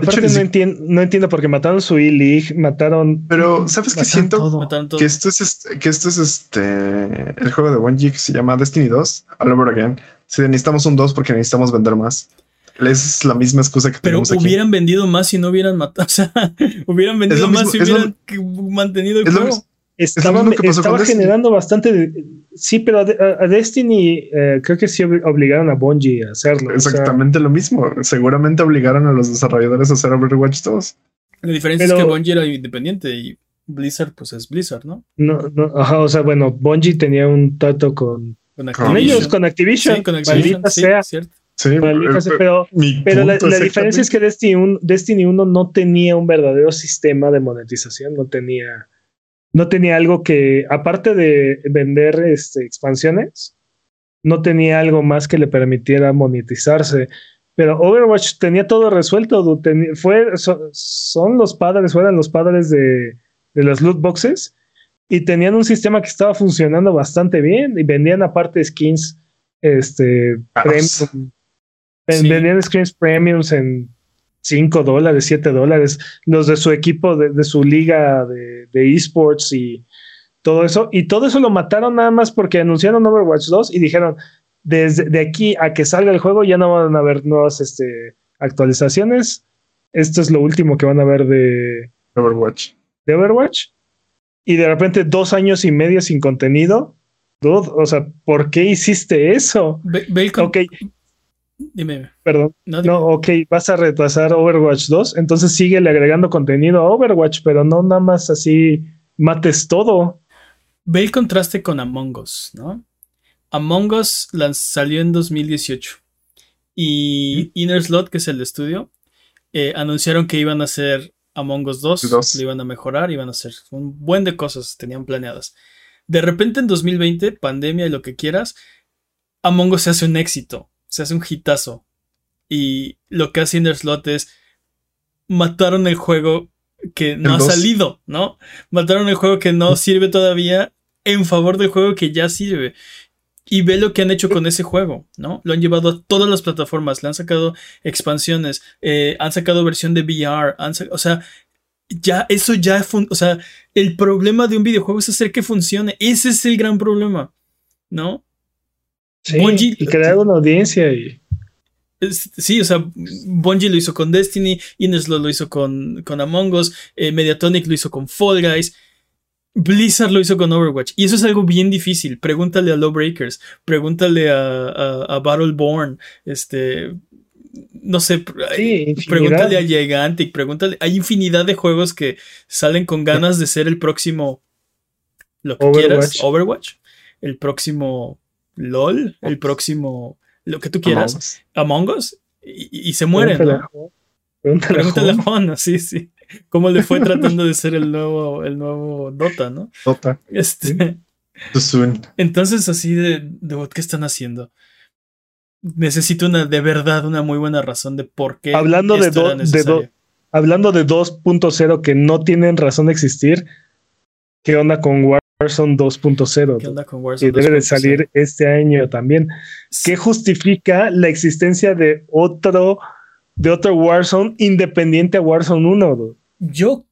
Pero
De hecho,
aparte no, entiendo, no entiendo porque mataron su E-League, mataron.
Pero, ¿sabes qué siento?
todo.
Que esto es este, que esto es este el juego de Bungie que se llama Destiny 2, All Over Again. Si necesitamos un 2 porque necesitamos vender más. Esa es la misma excusa que
Pero
tenemos aquí.
hubieran vendido más si no hubieran matado. [laughs] O sea, hubieran vendido más
mismo,
si
lo-
hubieran que- mantenido el juego.
Estaba, estaba generando bastante. de- sí, pero a, Destiny eh, creo que sí ob- obligaron a Bungie a hacerlo. o sea,
Exactamente lo mismo. Seguramente obligaron a los desarrolladores a hacer Overwatch 2.
La diferencia es que Bungie era independiente y Blizzard, pues es Blizzard, ¿no?
no, no, ajá, o sea, bueno, Bungie tenía un trato con,
Con
ellos, con Activision.
Sí, con Activision, sí,
sea.
cierto.
Sí,
sea,
eh,
pero pero la, diferencia es que Destiny 1, Destiny 1 no tenía un verdadero sistema de monetización, no tenía, no tenía algo que, aparte de vender este, expansiones, no tenía algo más que le permitiera monetizarse. Pero Overwatch tenía todo resuelto. fue, so- son los padres, fueran los padres de, de las loot boxes y tenían un sistema que estaba funcionando bastante bien y vendían aparte skins este, premium.
Sí.
Vendían skins premiums en 5 dólares, 7 dólares, los de su equipo, de, de su liga de, de esports y todo eso. Y todo eso lo mataron nada más porque anunciaron Overwatch 2 y dijeron, desde de aquí a que salga el juego ya no van a haber nuevas este, actualizaciones. Esto es lo último que van a ver de,
Overwatch.
de Overwatch. Y de repente dos años y medio sin contenido. Dude, o sea, ¿por qué hiciste eso?
Ve, ve el con-
Ok,
Dime,
perdón.
no, dime.
No, ok, vas a retrasar Overwatch 2, entonces síguele agregando contenido a Overwatch, pero no nada más así mates todo.
Ve el contraste con Among Us, ¿no? Among Us salió en 2018 y Inner Slot, que es el estudio, eh, anunciaron que iban a hacer Among Us 2,
Dos.
lo iban a mejorar, iban a hacer un buen de cosas, tenían planeadas. De repente en 2020, pandemia y lo que quieras, Among Us se hace un éxito, se hace un hitazo. Y lo que hace Inner Slot es mataron el juego que no ha
dos.
salido, ¿no? Mataron el juego que no sirve todavía en favor del juego que ya sirve. Y ve lo que han hecho con ese juego, ¿no? Lo han llevado a todas las plataformas, le han sacado expansiones, eh, han sacado versión de VR, han o sea, ya, eso ya, o sea, el problema de un videojuego es hacer que funcione. Ese es el gran problema, ¿no?
Sí, y crear una audiencia y...
Sí, o sea, Bungie lo hizo con Destiny, Inneslo lo hizo con, con Among Us, eh, Mediatonic lo hizo con Fall Guys, Blizzard lo hizo con Overwatch. Y eso es algo bien difícil. Pregúntale a Lawbreakers, pregúntale a, a, a Battleborn, este, no sé, pregúntale a Gigantic, pregúntale. Hay infinidad de juegos que salen con ganas de ser el próximo. Lo que quieras, Overwatch, el próximo LOL, el próximo. Lo que tú quieras, Among Us, y, se mueren. Pregúntale, a Juan, sí, sí. ¿Cómo le fue tratando de ser el nuevo, el nuevo Dota, no?
Dota.
Este. Entonces, así de, de ¿qué están haciendo? necesito una de verdad una muy buena razón de por qué.
Hablando de, de hablando de 2.0 que no tienen razón de existir, ¿qué onda con Warzone 2.0? ¿Qué onda con Warzone Que debe de salir este año también. ¿Qué justifica la existencia de otro de otro Warzone independiente a Warzone 1?
Yo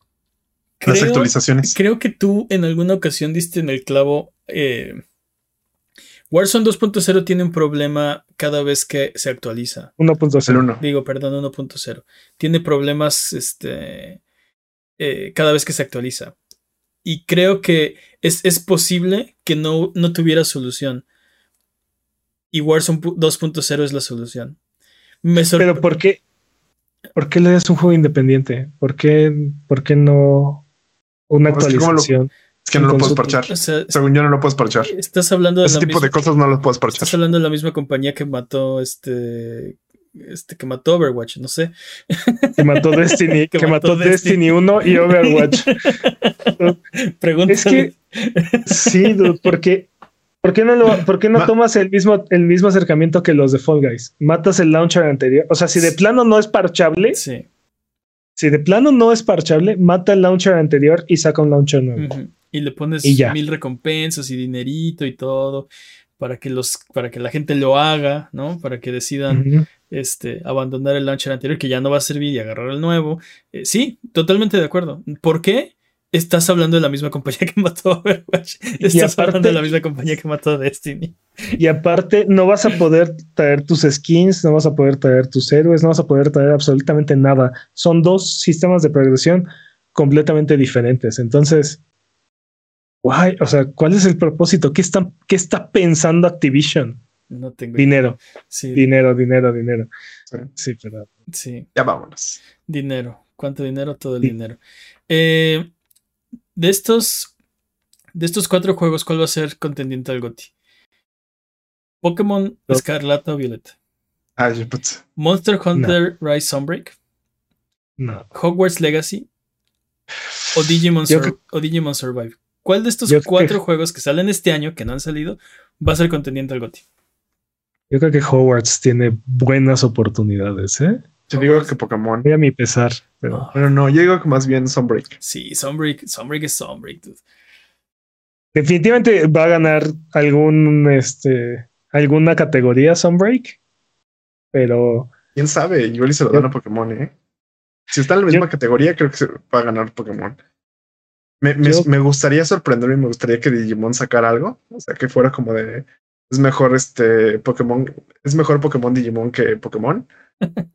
creo, Las actualizaciones.
Creo que tú en alguna ocasión diste en el clavo eh, Warzone 2.0 tiene un problema cada vez que se actualiza.
1.0.
Digo, perdón, 1.0. Tiene problemas este, eh, cada vez que se actualiza. Y creo que es, es posible que no, no, tuviera solución. Y Warzone 2.0 es la solución.
Pero ¿por qué? ¿Por qué le das un juego independiente? ¿Por qué, por qué no una actualización?
Es que no lo puedes parchar. Según yo no lo puedes parchar.
Estás hablando de
Ese tipo de cosas no lo puedes parchar.
Estás hablando de la misma compañía que mató este este que mató Overwatch, no sé.
Que mató [laughs] Destiny, que, mató, Destiny. 1 y Overwatch. [laughs]
Pregunta.
Es que sí, dude, porque ¿por qué no lo, por qué no tomas el mismo, el mismo acercamiento que los de Fall Guys? Matas el launcher anterior. O sea, si de plano no es parchable,
sí.
si de plano no es parchable, mata el launcher anterior y saca un launcher nuevo.
Y le pones mil recompensas y dinerito y todo para que los para que la gente lo haga, ¿no? Para que decidan este abandonar el launcher anterior que ya no va a servir y agarrar el nuevo. Eh, sí, totalmente de acuerdo. ¿Por qué? Estás hablando de la misma [laughs] compañía que mató Overwatch. Estás hablando de la misma compañía que mató Destiny.
Y aparte, no vas a poder traer tus skins, no vas a poder traer tus héroes, no vas a poder traer absolutamente nada. Son dos sistemas de progresión completamente diferentes. Entonces, Guay, o sea, ¿cuál es el propósito? ¿Qué está, qué está pensando Activision?
No tengo
dinero. Sí. Dinero, dinero, dinero. Sí, pero.
Sí.
Ya vámonos.
Dinero. ¿Cuánto dinero? Todo el dinero. Eh, de estos. De estos cuatro juegos, ¿cuál va a ser contendiente al GOTI? Pokémon Escarlata o Violeta.
Ah,
Monster Hunter Rise Sunbreak.
No.
Hogwarts Legacy. O Digimon, o Digimon Survive. ¿Cuál de estos cuatro juegos que salen este año, que no han salido, va a ser contendiente al GOTY?
Yo creo que Hogwarts tiene buenas oportunidades, ¿eh?
Yo digo que Pokémon.
Voy a mi pesar, pero.
Pero no, yo digo que más bien Sunbreak.
Sí, Sunbreak, Sunbreak es Sunbreak, dude.
Definitivamente va a ganar algún, este, alguna categoría Sunbreak, pero.
Quién sabe, igual y se lo dan a Pokémon, ¿eh? Si está en la misma categoría, creo que se va a ganar Pokémon. Me, me, gustaría sorprenderme y me gustaría que Digimon sacara algo. O sea, que fuera como de. Es mejor este Pokémon. Es mejor Pokémon Digimon que Pokémon.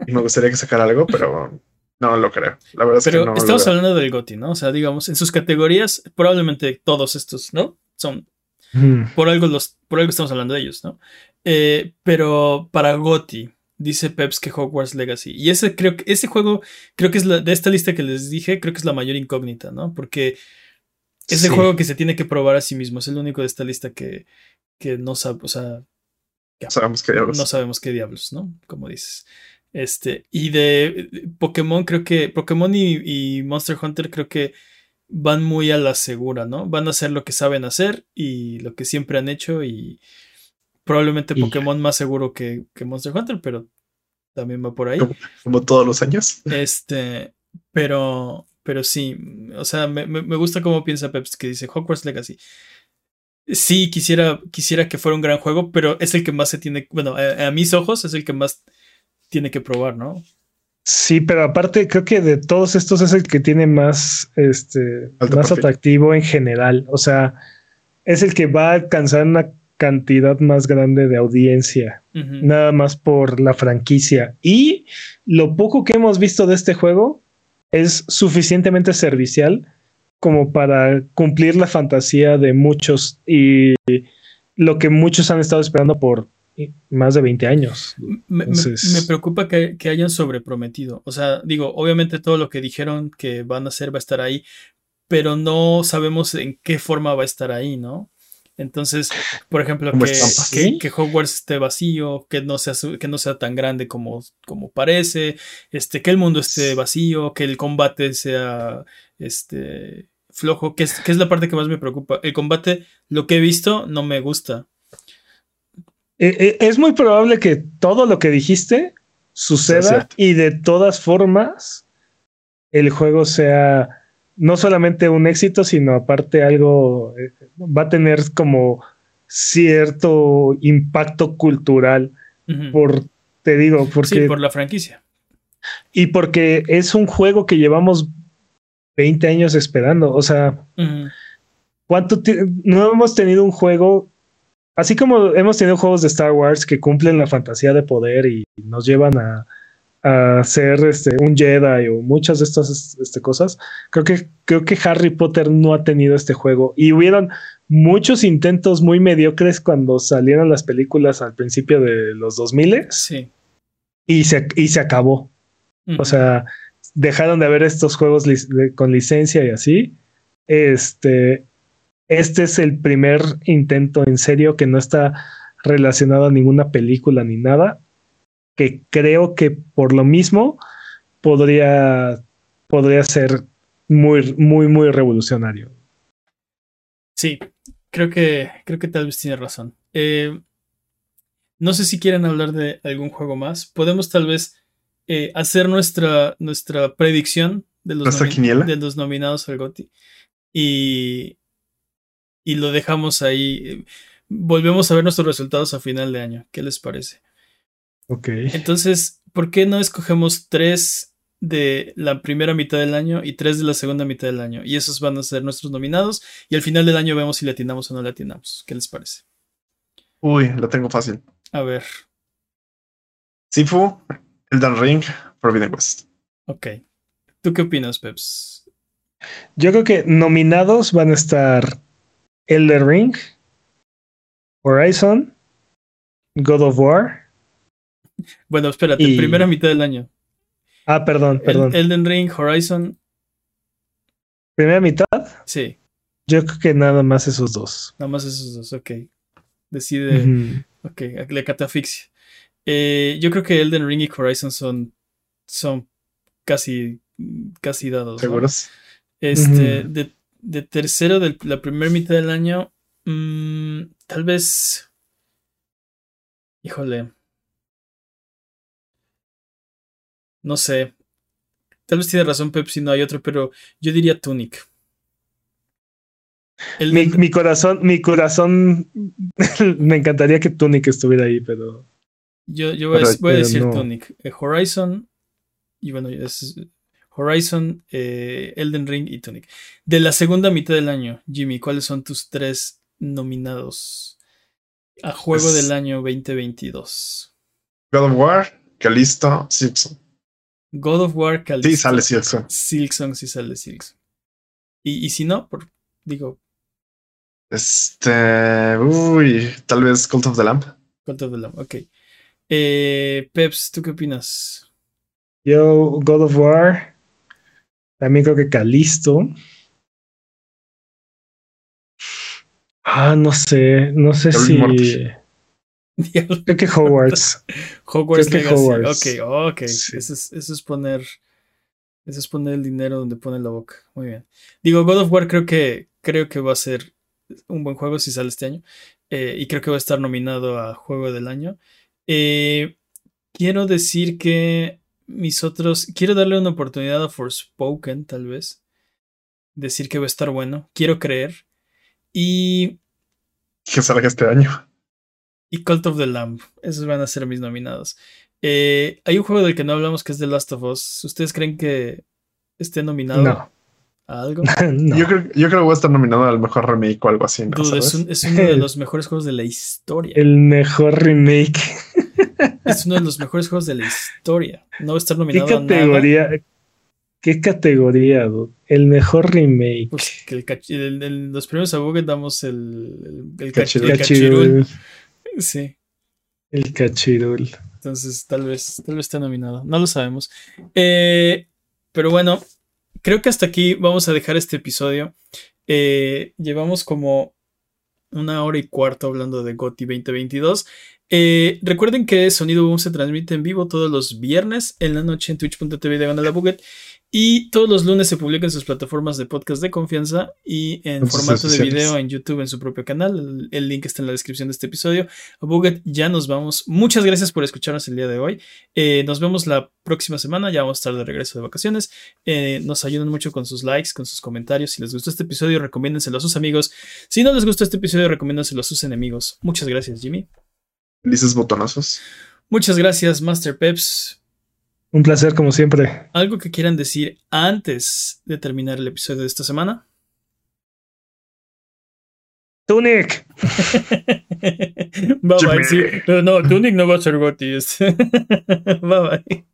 Y [laughs] me gustaría que sacara algo, pero no lo creo. La verdad es que no.
Estamos hablando del GOTI, ¿no? O sea, digamos, en sus categorías, probablemente todos estos, ¿no? Son. Por algo los. Por algo estamos hablando de ellos, ¿no? Eh, pero para GOTI, dice Peps que Hogwarts Legacy. Y ese creo que ese juego, creo que es la, de esta lista que les dije, creo que es la mayor incógnita, ¿no? Porque es el juego que se tiene que probar a sí mismo. Es el único de esta lista que, que no sabe, o sea,
sabemos qué diablos.
No sabemos qué diablos, ¿no? Como dices. Este, y de Pokémon, creo que Pokémon y, Monster Hunter creo que van muy a la segura, ¿no? Van a hacer lo que saben hacer y lo que siempre han hecho y probablemente Pokémon más seguro que, que, Monster Hunter, pero también va por ahí.
como todos los años.
Este, pero, pero sí, o sea, me, gusta cómo piensa Peps, que dice Hogwarts Legacy. Sí, quisiera, quisiera que fuera un gran juego, pero es el que más se tiene, bueno, a, mis ojos es el que más tiene que probar, ¿no?
Sí, pero aparte creo que de todos estos es el que tiene más, este,
Alto
más
perfil.
atractivo en general. O sea, es el que va a alcanzar una cantidad más grande de audiencia, nada más por la franquicia. Y lo poco que hemos visto de este juego es suficientemente servicial como para cumplir la fantasía de muchos y lo que muchos han estado esperando por más de 20 años.
Me, me-
Entonces-
me preocupa que, que hayan sobreprometido. O sea, digo, obviamente todo lo que dijeron que van a hacer va a estar ahí, pero no sabemos en qué forma va a estar ahí, ¿no? Entonces, por ejemplo, que, que- que Hogwarts esté vacío, que no sea, que no sea tan grande como, como parece, este, que el mundo esté vacío, que el combate sea este, flojo, que es, que es la parte que más me preocupa. El combate, lo que he visto, no me gusta.
Eh, eh, Es muy probable que todo lo que dijiste suceda y de todas formas el juego sea no solamente un éxito, sino aparte algo, eh, va a tener como cierto impacto cultural por, te digo, porque,
sí, por la franquicia.
y porque es un juego que llevamos 20 años esperando, o sea,
Ujú.
¿Cuánto ti- no hemos tenido un juego? Así como hemos tenido juegos de Star Wars que cumplen la fantasía de poder y nos llevan a, a ser este, un Jedi o muchas de estas este, cosas, creo que, creo que Harry Potter no ha tenido este juego. Y hubieron muchos intentos muy mediocres cuando salieron las películas al principio de los 2000
Sí.
y se, y se acabó.
Ujú.
O sea, dejaron de haber estos juegos con licencia y así. Este, este es el primer intento en serio que no está relacionado a ninguna película ni nada, que creo que por lo mismo podría, podría ser muy, muy, muy revolucionario.
Sí, creo que, creo que tal vez tiene razón. Eh, no sé si quieren hablar de algún juego más. Podemos tal vez eh, hacer nuestra, nuestra predicción de los, de los nominados al. Y, y lo dejamos ahí. Volvemos a ver nuestros resultados a final de año. ¿Qué les parece?
Ok.
Entonces, ¿por qué no escogemos tres de la primera mitad del año y tres de la segunda mitad del año? Y esos van a ser nuestros nominados. Y al final del año vemos si le atinamos o no le atinamos. ¿Qué les parece?
Uy, lo tengo fácil.
A ver,
Sifu, Elden Ring, Forbidden West.
ok. ¿Tú qué opinas, Peps?
Yo creo que nominados van a estar Elder Ring, Horizon, God of War.
Bueno, espérate,
Y-
primera mitad del año.
Ah, perdón,
El-
perdón.
Elden Ring, Horizon,
Primera mitad,
sí,
yo creo que nada más esos dos.
nada más esos dos, ok. Decide, ok, la catafixia. Eh, yo creo que Elden Ring y Horizon son, son casi, casi dados. ¿no?
¿Seguros?
Este, de, de tercero de la primera mitad del año, mm, tal vez. Híjole. No sé. Tal vez tiene razón Pepsi, no hay otro, pero yo diría Tunic. El
Mi, mi corazón, mi corazón, [laughs] me encantaría que Tunic estuviera ahí, pero
yo yo voy, a, voy decir
no.
Tunic. Eh, Horizon. Y bueno, es Horizon, eh, Elden Ring y Tunic. De la segunda mitad del año, Jimmy, ¿cuáles son tus tres nominados a juego
Pues-
del año 2022?
God of War, Calisto, Silksong.
God of War, Callisto.
Sí, sale Silksong.
Silksong, sí sale Silksong. Y, y si no, por, digo,
Este. Uy, tal vez Cult of the Lamp.
Cult of the Lamb, ok. Eh, Peps, ¿tú qué opinas?
yo, God of War, también creo que Calisto. Ah, no sé, no sé si. [laughs] Creo que Hogwarts.
Hogwarts
Creo que
Legacy.
Hogwarts.
Ok, ok.
Sí.
Eso, es, eso es poner. Eso es poner el dinero donde pone la boca. Muy bien. Digo, God of War creo que creo que va a ser un buen juego si sale este año. Eh, y creo que va a estar nominado a Juego del Año. Eh, quiero decir que mis otros. Quiero darle una oportunidad a Forspoken, tal vez. Decir que va a estar bueno. Quiero creer. Y
Que salga este año.
y Cult of the Lamb. Esos van a ser mis nominados. Eh, hay un juego del que no hablamos que es The Last of Us. ¿Ustedes creen que esté nominado
No.
A algo? [laughs]
no.
Yo, creo, yo creo que voy a estar nominado al mejor remake o algo así. ¿no?
Dude, es,
¿Sabes?
un- es uno de [laughs] los mejores juegos de la historia.
El mejor remake. [laughs]
Es uno de los mejores juegos de la historia. No va a estar
¿Qué
nominado a nada.
categoría? ¿Qué categoría, dude? El mejor remake.
Pues que el cach- el- el- los premios a Google damos el, el, el cach-
Cachirul.
el cachirul.
Cachirul.
Sí.
El cachirul.
Entonces, tal vez, tal vez esté nominado. No lo sabemos. Eh, pero bueno, creo que hasta aquí vamos a dejar este episodio. Eh, llevamos como una hora y cuarto hablando de GOTY 2022. Eh, recuerden que Sonido Boom se transmite en vivo todos los viernes en la noche en twitch.tv de la Buget y todos los lunes se publica en sus plataformas de podcast de confianza y en formato de video en YouTube en su propio canal. El, el link está en la descripción de este episodio. Buget, ya nos vamos. Muchas gracias por escucharnos el día de hoy. Eh, nos vemos la próxima semana. Ya vamos a estar de regreso de vacaciones. Eh, nos ayudan mucho con sus likes, con sus comentarios. Si les gustó este episodio, recomiéndenselo a sus amigos. Si no les gustó este episodio, recomiéndenselo a sus enemigos. Muchas gracias, Jimmy.
Felices botonazos.
Muchas gracias, Master Peps.
Un placer, como siempre.
¿Algo que quieran decir antes de terminar el episodio de esta semana?
Tunic. [laughs]
bye bye. Sí. No, Tunic no va a ser Gotti. este. [laughs] bye bye.